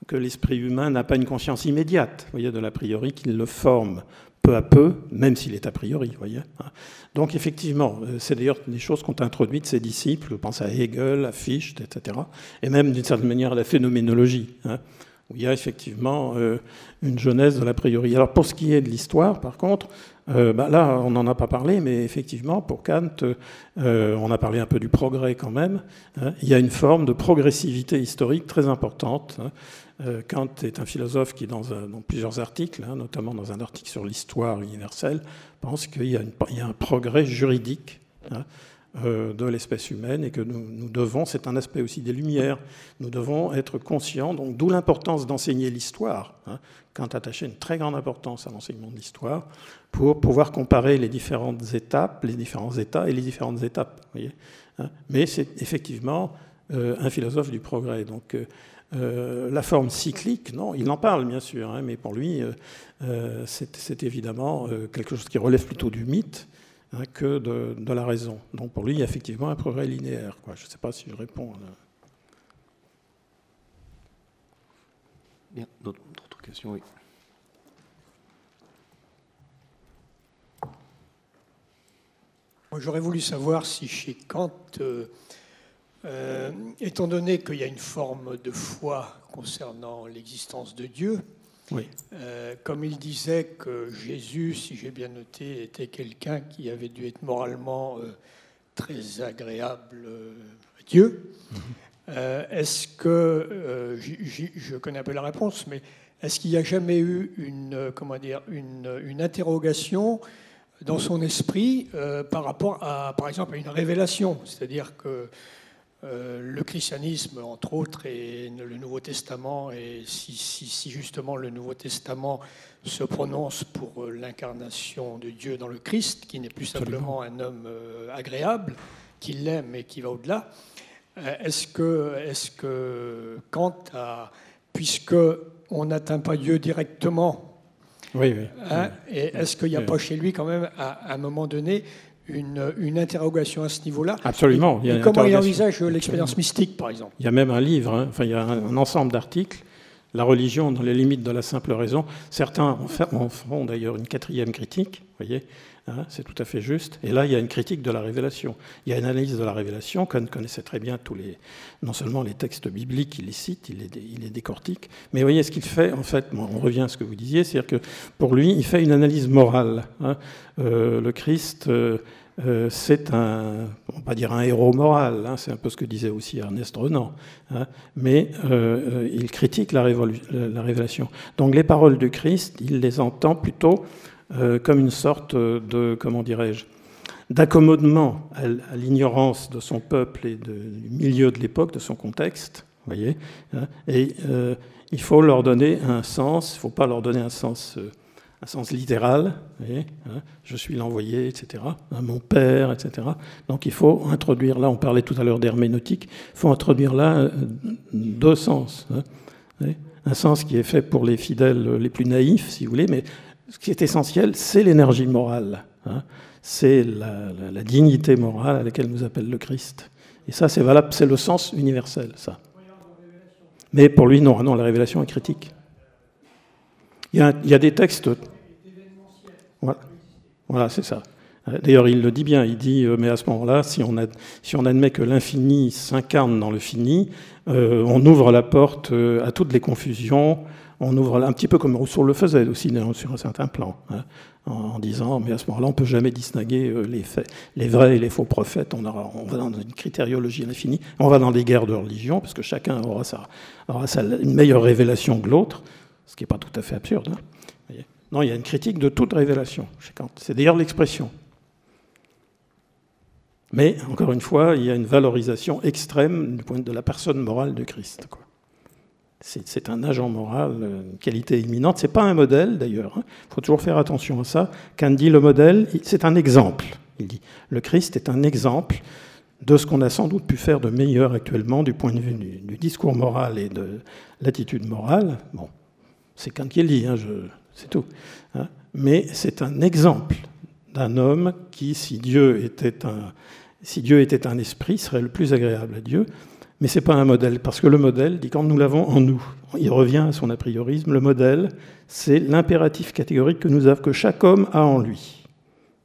que l'esprit humain n'a pas une conscience immédiate, voyez, de l'a priori, qu'il le forme peu à peu, même s'il est a priori, voyez. Hein. Donc effectivement, euh, c'est d'ailleurs des choses qu'ont introduites ses disciples, je pense à Hegel, à Fichte, etc., et même d'une certaine manière à la phénoménologie, hein, où il y a effectivement euh, une genèse de l'a priori. Alors pour ce qui est de l'histoire, par contre, euh, bah là, on n'en a pas parlé, mais effectivement, pour Kant, on a parlé un peu du progrès quand même. Hein. il y a une forme de progressivité historique très importante. Euh, Kant est un philosophe qui, dans, plusieurs articles, hein, notamment dans un article sur l'histoire universelle, pense qu'il y, a un progrès juridique hein, euh, de l'espèce humaine et que nous, devons, c'est un aspect aussi des Lumières, nous devons être conscients, donc d'où l'importance d'enseigner l'histoire. Hein. Kant attachait une très grande importance à l'enseignement de l'histoire pour pouvoir comparer les différentes étapes, les différents états et les différentes étapes. Mais c'est effectivement euh, un philosophe du progrès. Donc, euh, la forme cyclique, non, il en parle bien sûr, hein, mais pour lui, euh, euh, c'est évidemment quelque chose qui relève plutôt du mythe hein, que de, la raison. Donc pour lui, il y a effectivement un progrès linéaire. Je ne sais pas si je réponds. Bien, d'autres questions, oui. J'aurais voulu savoir si chez Kant, euh, étant donné qu'il y a une forme de foi concernant l'existence de Dieu, euh, comme il disait que Jésus, si j'ai bien noté, était quelqu'un qui avait dû être moralement euh, très agréable à Dieu, mhm. est-ce que, je connais un peu la réponse, mais est-ce qu'il n'y a jamais eu une, comment dire, une, une interrogation dans son esprit par rapport à, par exemple, à une révélation? C'est-à-dire que le christianisme, entre autres, et le Nouveau Testament, et si, si, justement le Nouveau Testament se prononce pour l'incarnation de Dieu dans le Christ, qui n'est plus simplement un homme agréable, qui l'aime et qui va au-delà, est-ce que, est que Kant a, puisque on n'atteint pas Dieu directement. Oui, oui. Hein, et est-ce qu'il n'y a pas chez lui quand même, à, un moment donné, une, une interrogation à ce niveau-là Absolument. Et, comment il envisage l'expérience mystique, par exemple? Il y a même un livre, hein, enfin il y a un, ensemble d'articles, La religion dans les limites de la simple raison. Certains en font d'ailleurs une quatrième critique, vous voyez, Hein, c'est tout à fait juste. Et là, il y a une critique de la révélation. Il y a une analyse de la révélation. Kahn connaissait très bien tous les, non seulement les textes bibliques, il les cite, il les, décortique. Mais vous voyez ce qu'il fait, en fait, on revient à ce que vous disiez, c'est-à-dire que pour lui, il fait une analyse morale. Hein. Euh, le Christ. Euh, euh, c'est un, on va pas dire un héros moral, hein, c'est un peu ce que disait aussi Ernest Renan, mais il critique la, la, révélation. Donc les paroles du Christ, il les entend plutôt euh, comme une sorte de, comment dirais-je, d'accommodement à, l'ignorance de son peuple et du milieu de l'époque, de son contexte. Voyez hein. et euh, il faut leur donner un sens, il ne faut pas leur donner un sens, euh, un sens littéral. Voyez hein. je suis l'envoyé, etc. Hein, mon père, etc. Donc il faut introduire là, on parlait tout à l'heure d'herméneutique, il faut introduire là deux sens. un sens qui est fait pour les fidèles les plus naïfs, si vous voulez, mais ce qui est essentiel, c'est l'énergie morale. Hein. c'est la, dignité morale à laquelle nous appelle le Christ. Et ça, c'est valable, c'est le sens universel, ça. Mais pour lui, non, non la révélation est critique. Il y a, des textes. Voilà, c'est ça. D'ailleurs, il le dit bien, il dit, euh, mais à ce moment-là, si on admet que l'infini s'incarne dans le fini, euh, on ouvre la porte euh, à toutes les confusions, on ouvre un petit peu comme Rousseau le faisait aussi sur un certain plan, hein, en, disant mais à ce moment-là on peut jamais distinguer euh, les, vrais et les faux prophètes. On, va dans une critériologie infinie, on va dans des guerres de religion parce que chacun aura, sa, une meilleure révélation que l'autre, ce qui n'est pas tout à fait absurde. Hein. non, il y a une critique de toute révélation chez Kant. C'est d'ailleurs l'expression. Mais encore une fois, il y a une valorisation extrême du point de la personne morale de Christ. C'est un agent moral, une qualité imminente. Ce n'est pas un modèle d'ailleurs. Il hein. faut toujours faire attention à ça. Quand dit le modèle, c'est un exemple. Il dit le Christ est un exemple de ce qu'on a sans doute pu faire de meilleur actuellement du point de vue du, discours moral et de l'attitude morale. Bon, c'est Kant qui le dit, hein, c'est tout. Hein. Mais c'est un exemple d'un homme qui, si Dieu était un, si Dieu était un esprit, serait le plus agréable à Dieu mais ce n'est pas un modèle, parce que le modèle, dit quand nous l'avons en nous, il revient à son a priorisme, le modèle, c'est l'impératif catégorique que, nous avons, que chaque homme a en lui.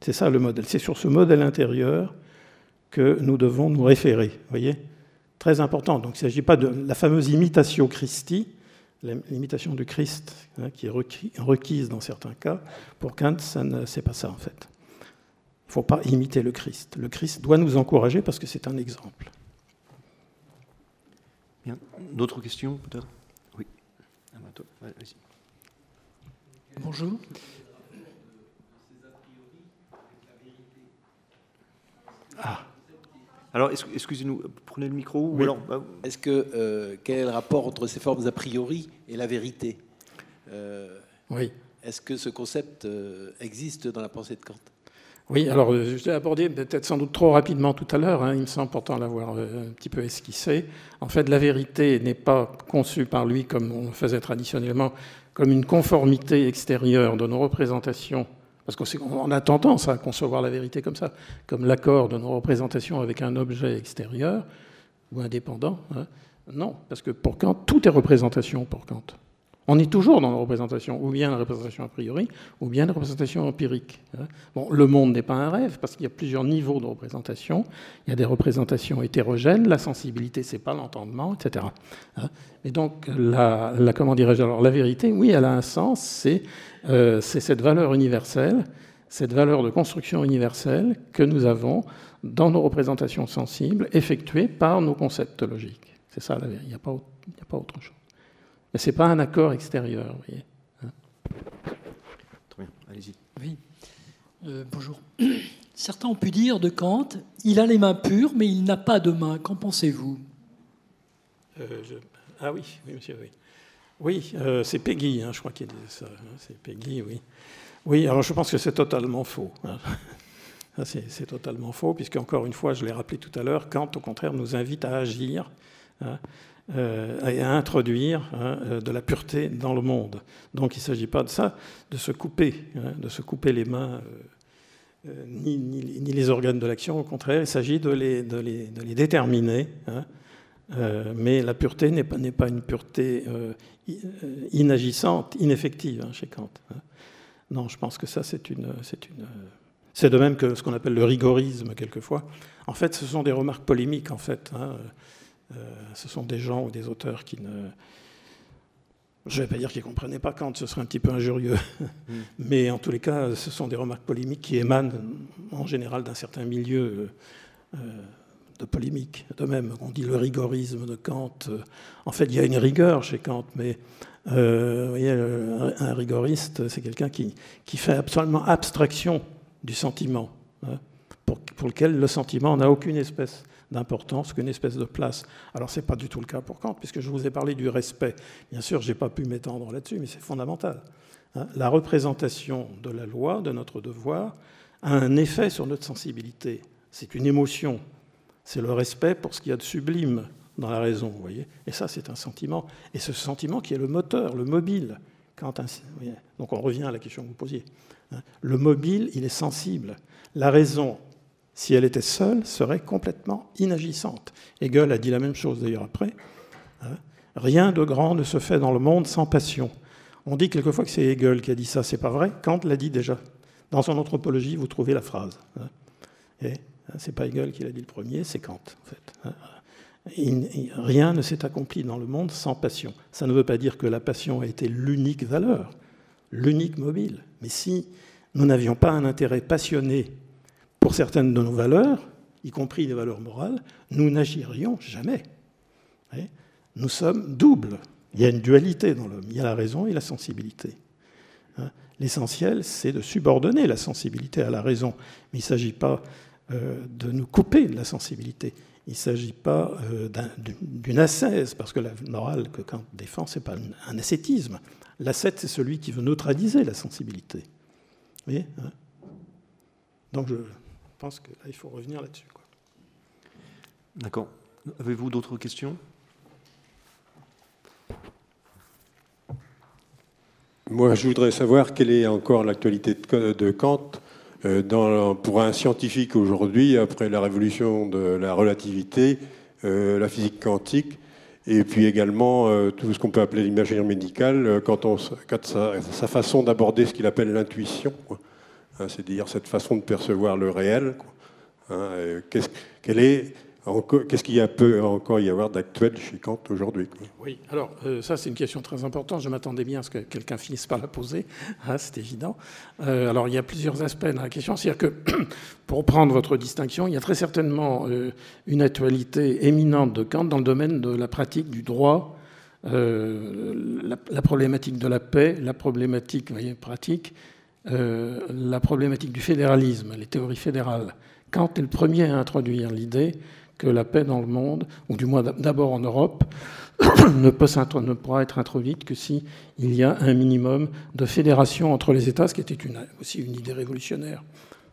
C'est ça le modèle. C'est sur ce modèle intérieur que nous devons nous référer. voyez? Très important. Donc il ne s'agit pas de la fameuse imitation Christi, l'imitation du Christ, hein, qui est requise dans certains cas. Pour Kant, ce n'est pas ça en fait. Il ne faut pas imiter le Christ. Le Christ doit nous encourager parce que c'est un exemple. D'autres questions peut-être? Oui. Bonjour. Ah. Alors, excusez-nous, prenez le micro. Bah, Est-ce que euh, quel est le rapport entre ces formes a priori et la vérité? Euh, Oui. Est-ce que ce concept euh, existe dans la pensée de Kant? Oui, alors euh, je l'ai abordé peut-être sans doute trop rapidement tout à l'heure, hein, il me semble pourtant l'avoir euh, un petit peu esquissé. En fait, la vérité n'est pas conçue par lui comme on le faisait traditionnellement, comme une conformité extérieure de nos représentations, parce qu'on a tendance à concevoir la vérité comme ça, comme l'accord de nos représentations avec un objet extérieur ou indépendant. Hein. Non, parce que pour Kant, tout est représentation pour Kant. On est toujours dans la représentation, ou bien la représentation a priori, ou bien la représentation empirique. Hein. Le monde n'est pas un rêve, parce qu'il y a plusieurs niveaux de représentation. Il y a des représentations hétérogènes, la sensibilité, c'est pas l'entendement, etc. Hein. Et donc, la, comment dirais-je Alors, la vérité, oui, elle a un sens, c'est euh, cette valeur universelle, cette valeur de construction universelle que nous avons dans nos représentations sensibles, effectuées par nos concepts logiques. C'est ça la vérité, il n'y a pas autre chose. Mais ce n'est pas un accord extérieur. Vous voyez. Très bien, allez-y. Oui. Euh, bonjour. <clears throat> Certains ont pu dire de Kant, il a les mains pures, mais il n'a pas de mains. Qu'en pensez-vous? Euh, Ah oui, oui, monsieur, oui. Oui, euh, c'est Peggy, hein, je crois qu'il dit ça. Hein, c'est Peggy, oui. Oui, alors je pense que c'est totalement faux. Hein. <laughs> C'est totalement faux, puisque, encore une fois, je l'ai rappelé tout à l'heure, Kant, au contraire, nous invite à agir euh, et à introduire euh, de la pureté dans le monde. Donc il ne s'agit pas de ça, de se couper, de se couper les mains. ni, les organes de l'action, au contraire, il s'agit de les, déterminer. mais la pureté n'est pas, une pureté euh, inagissante, ineffective hein, chez Kant. Hein. Non, je pense que ça, c'est de même que ce qu'on appelle le rigorisme quelquefois. En fait, ce sont des remarques polémiques. En fait, hein. Euh, ce sont des gens ou des auteurs qui ne, je ne vais pas dire qu'ils ne comprenaient pas Kant, ce serait un petit peu injurieux. <laughs> Mm. Mais en tous les cas, ce sont des remarques polémiques qui émanent en général d'un certain milieu euh, de polémique. De même, on dit le rigorisme de Kant. En fait, il y a une rigueur chez Kant, mais euh, vous voyez, un rigoriste, c'est quelqu'un qui, qui, fait absolument abstraction du sentiment, hein, pour, pour, lequel le sentiment n'a aucune espèce d'importance, qu'une espèce de place. Alors, ce n'est pas du tout le cas pour Kant, puisque je vous ai parlé du respect. Bien sûr, je n'ai pas pu m'étendre là-dessus, mais c'est fondamental. Hein. La représentation de la loi, de notre devoir, a un effet sur notre sensibilité. C'est une émotion c'est le respect pour ce qu'il y a de sublime dans la raison, vous voyez. Et ça, c'est un sentiment. Et ce sentiment qui est le moteur, le mobile. Quand Donc on revient à la question que vous posiez. Hein. Le mobile, il est sensible. La raison, si elle était seule, serait complètement inagissante. Hegel a dit la même chose d'ailleurs après. Hein? Rien de grand ne se fait dans le monde sans passion. On dit quelquefois que c'est Hegel qui a dit ça, c'est pas vrai. Kant l'a dit déjà. Dans son anthropologie, vous trouvez la phrase. Hein? Et Hein, c'est pas Hegel qui l'a dit le premier, c'est Kant, en fait. Rien ne s'est accompli dans le monde sans passion. Ça ne veut pas dire que la passion a été l'unique valeur, l'unique mobile. Mais si nous n'avions pas un intérêt passionné pour certaines de nos valeurs, y compris les valeurs morales, nous n'agirions jamais. Nous sommes doubles. Il y a une dualité dans l'homme. Il y a la raison et la sensibilité. Hein? L'essentiel, c'est de subordonner la sensibilité à la raison. Mais il ne s'agit pas euh, de nous couper de la sensibilité. Il ne s'agit pas euh, d'une ascèse, parce que la morale que Kant défend, ce n'est pas un ascétisme. L'ascète, c'est celui qui veut neutraliser la sensibilité. Vous voyez? Hein? Donc je pense que là, il faut revenir là-dessus. D'accord. Avez-vous d'autres questions? Moi, je voudrais savoir quelle est encore l'actualité de Kant euh, dans, pour un scientifique aujourd'hui, après la révolution de la relativité, euh, la physique quantique, et puis également euh, tout ce qu'on peut appeler l'imagerie médicale, quand, on, quand sa, sa, façon d'aborder ce qu'il appelle l'intuition, c'est-à-dire cette façon de percevoir le réel. Hein, Qu'est-ce qu'il peut encore y avoir d'actuel chez Kant aujourd'hui Oui, alors euh, ça c'est une question très importante. Je m'attendais bien à ce que quelqu'un finisse par la poser, hein, c'est évident. Euh, alors il y a plusieurs aspects dans la question. C'est-à-dire que, <clears throat> pour prendre votre distinction, il y a très certainement euh, une actualité éminente de Kant dans le domaine de la pratique du droit, la, problématique de la paix, la problématique pratique, la problématique du fédéralisme, les théories fédérales. Kant est le premier à introduire l'idée que la paix dans le monde, ou du moins d'abord en Europe, <coughs> ne, peut, pourra être introduite que s'il y a un minimum de fédération entre les États, ce qui était aussi une idée révolutionnaire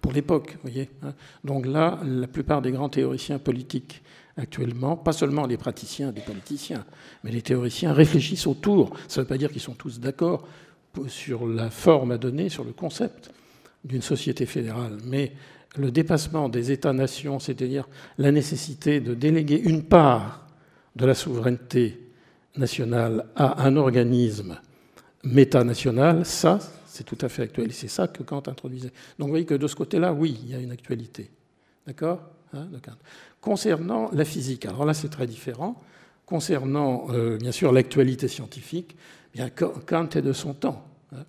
pour l'époque. voyez. Hein. Donc là, la plupart des grands théoriciens politiques actuellement, pas seulement les praticiens des politiciens, mais les théoriciens réfléchissent autour. Ça ne veut pas dire qu'ils sont tous d'accord sur la forme à donner, sur le concept d'une société fédérale, mais le dépassement des États-nations, c'est-à-dire la nécessité de déléguer une part de la souveraineté nationale à un organisme métanational, ça, c'est tout à fait actuel. Et c'est ça que Kant introduisait. Donc vous voyez que de ce côté-là, oui, il y a une actualité. D'accord? Hein, Concernant la physique, alors là, c'est très différent. Concernant, euh, bien sûr, l'actualité scientifique, Kant est de son temps. Hein.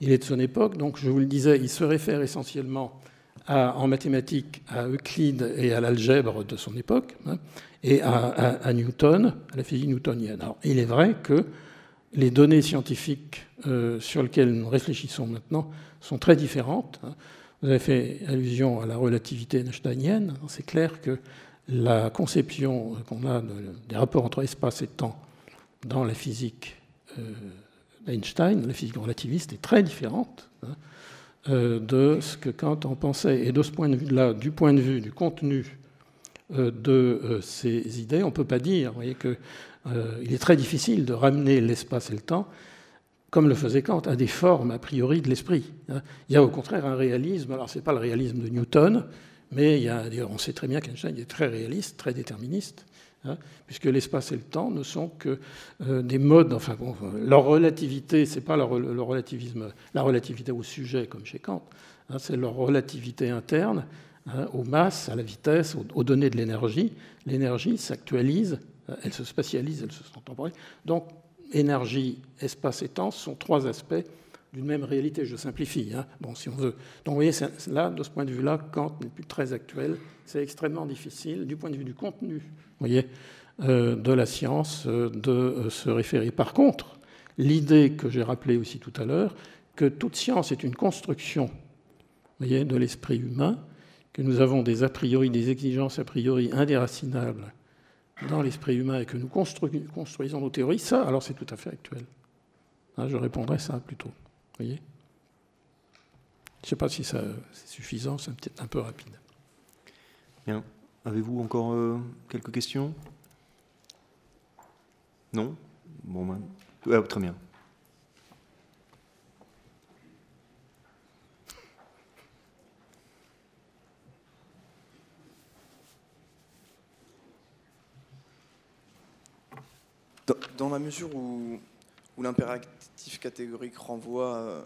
Il est de son époque, donc je vous le disais, il se réfère essentiellement en mathématiques à Euclide et à l'algèbre de son époque, hein, et à, Newton, à la physique newtonienne. Alors, il est vrai que les données scientifiques euh, sur lesquelles nous réfléchissons maintenant sont très différentes. Hein. Vous avez fait allusion à la relativité einsteinienne. C'est clair que la conception qu'on a des rapports entre espace et temps dans la physique euh, d'Einstein, la physique relativiste, est très différente hein, euh, de ce que Kant en pensait. Et de ce point de vue-là, du point de vue du contenu euh, de ces idées, on ne peut pas dire vous voyez, que il est très difficile de ramener l'espace et le temps comme le faisait Kant, à des formes a priori de l'esprit. Hein. Il y a au contraire un réalisme, alors ce n'est pas le réalisme de Newton, mais il y a, on sait très bien qu'Einstein est très réaliste, très déterministe, hein, puisque l'espace et le temps ne sont que euh, des modes, enfin bon, leur relativité, c'est pas leur, le relativisme, la relativité au sujet comme chez Kant, hein, c'est leur relativité interne aux masses, à la vitesse, aux, données de l'énergie. L'énergie s'actualise, euh, elle se spatialise, elle se temporelle. Donc énergie, espace et temps sont trois aspects d'une même réalité. Je simplifie, hein. bon, si on veut. Donc, vous voyez, là, de ce point de vue-là, Kant n'est plus très actuel. C'est extrêmement difficile, du point de vue du contenu, euh, de la science, euh, de euh, se référer. Par contre, l'idée que j'ai rappelée aussi tout à l'heure, que toute science est une construction, de l'esprit humain, que nous avons des a priori, des exigences a priori indéracinables dans l'esprit humain et que nous construisons nos théories, ça, alors c'est tout à fait actuel. Hein, je répondrai ça plutôt. voyez Je ne sais pas si c'est suffisant, c'est un peu rapide. Bien. Avez-vous encore euh, quelques questions? Non? Bon, ben, très bien. Dans, la mesure où, l'impératif catégorique renvoie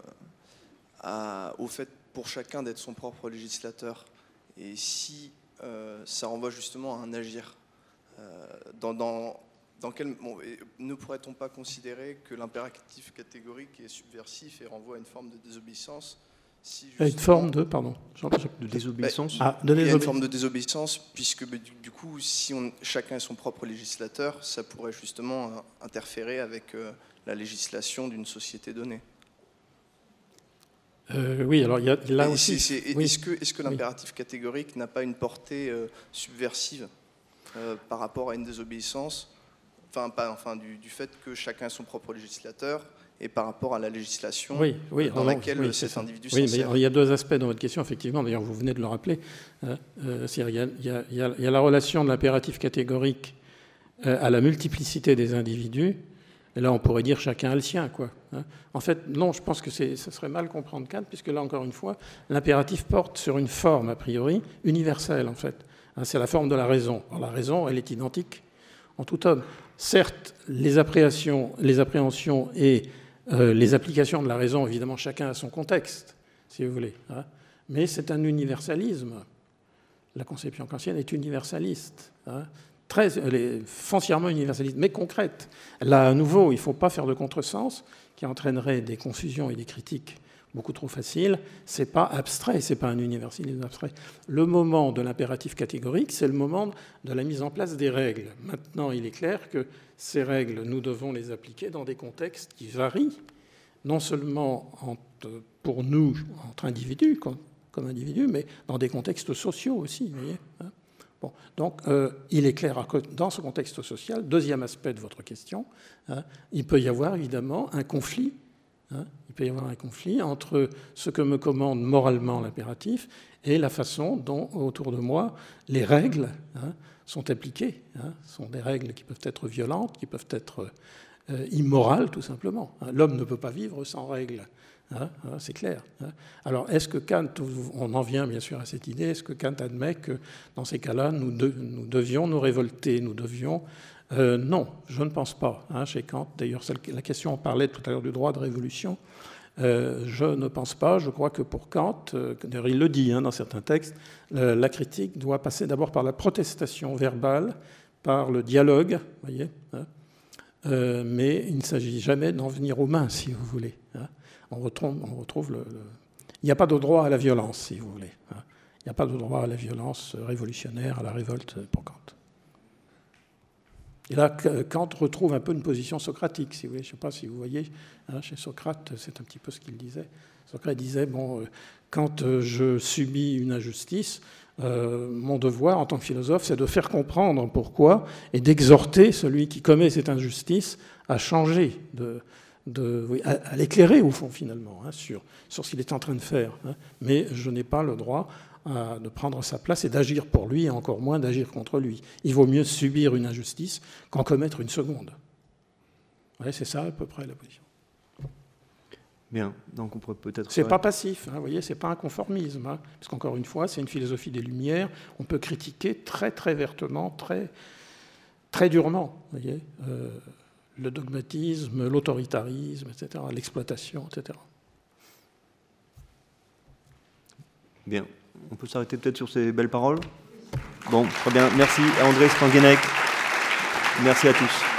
euh, au fait pour chacun d'être son propre législateur, et si ça renvoie justement à un agir, euh, dans, dans, quel, ne pourrait-on pas considérer que l'impératif catégorique est subversif et renvoie à une forme de désobéissance une forme de, pardon, de désobéissance. Ah, a une forme de désobéissance, puisque bah, du, coup, si on, chacun est son propre législateur, ça pourrait justement euh, interférer avec euh, la législation d'une société donnée. Euh, oui, alors il y a là aussi. Est-ce que, est que l'impératif catégorique n'a pas une portée subversive par rapport à une désobéissance? Enfin, pas, enfin du, du, fait que chacun est son propre législateur et par rapport à la législation oui, oui, dans laquelle cet individu oui, mais Il y a deux aspects dans votre question, effectivement, d'ailleurs vous venez de le rappeler. Euh, il, y a, il, y a, la relation de l'impératif catégorique euh, à la multiplicité des individus, et là on pourrait dire chacun a le sien. Quoi, hein. En fait, non, je pense que ce serait mal comprendre Kant, puisque là encore une fois, l'impératif porte sur une forme, a priori, universelle en fait. Hein, c'est la forme de la raison. Alors, la raison, elle est identique en tout homme. Certes, les appréhensions, les appréhensions et euh, les applications de la raison, évidemment, chacun a son contexte, si vous voulez. Hein. mais c'est un universalisme. La conception kantienne est universaliste. Très, elle foncièrement universaliste, mais concrète. Là, à nouveau, il ne faut pas faire de contresens qui entraînerait des confusions et des critiques beaucoup trop faciles. Ce n'est pas abstrait, ce n'est pas un universalisme abstrait. Le moment de l'impératif catégorique, c'est le moment de la mise en place des règles. Maintenant, il est clair que ces règles, nous devons les appliquer dans des contextes qui varient, non seulement pour nous, entre individus, comme, individus, mais dans des contextes sociaux aussi. Hein. Donc, euh, il est clair que dans ce contexte social, deuxième aspect de votre question, hein, il peut y avoir évidemment un conflit. Hein, il peut y avoir un conflit entre ce que me commande moralement l'impératif et la façon dont, autour de moi, les règles sont appliquées. Hein, sont des règles qui peuvent être violentes, qui peuvent être euh, immorales, tout simplement. Hein. L'homme ne peut pas vivre sans règles. Hein, c'est clair. Alors, est-ce que Kant, on en vient bien sûr à cette idée, est-ce que Kant admet que dans ces cas-là, nous, devions nous révolter, nous devions... Euh, non, je ne pense pas. chez Kant, d'ailleurs, la question, on parlait tout à l'heure du droit de révolution. Euh, je ne pense pas. Je crois que pour Kant, euh, il le dit hein, dans certains textes, la critique doit passer d'abord par la protestation verbale, par le dialogue, voyez, hein. mais il ne s'agit jamais d'en venir aux mains, si vous voulez. Hein. On retrouve, le, Il n'y a pas de droit à la violence, si vous voulez. Il n'y a pas de droit à la violence révolutionnaire, à la révolte pour Kant. Et là, Kant retrouve un peu une position socratique, si vous voulez. Je ne sais pas si vous voyez, hein, chez Socrate, c'est un petit peu ce qu'il disait. Socrate disait, bon, euh, quand euh, je subis une injustice, euh, mon devoir en tant que philosophe, c'est de faire comprendre pourquoi et d'exhorter celui qui commet cette injustice à changer, de, à, l'éclairer au fond finalement hein, sur, sur ce qu'il est en train de faire. Hein. Mais je n'ai pas le droit de prendre sa place et d'agir pour lui, et encore moins d'agir contre lui. Il vaut mieux subir une injustice qu'en commettre une seconde. c'est ça à peu près la position. Bien, donc on pourrait peut-être. C'est pas passif, hein, vous voyez, c'est pas un conformisme, hein, parce qu'encore une fois, c'est une philosophie des Lumières. On peut critiquer très très vertement, très très durement, vous voyez, euh, le dogmatisme, l'autoritarisme, etc., l'exploitation, etc. Bien, on peut s'arrêter peut-être sur ces belles paroles? Bon, très bien. Merci à André Stanguenec. Merci à tous.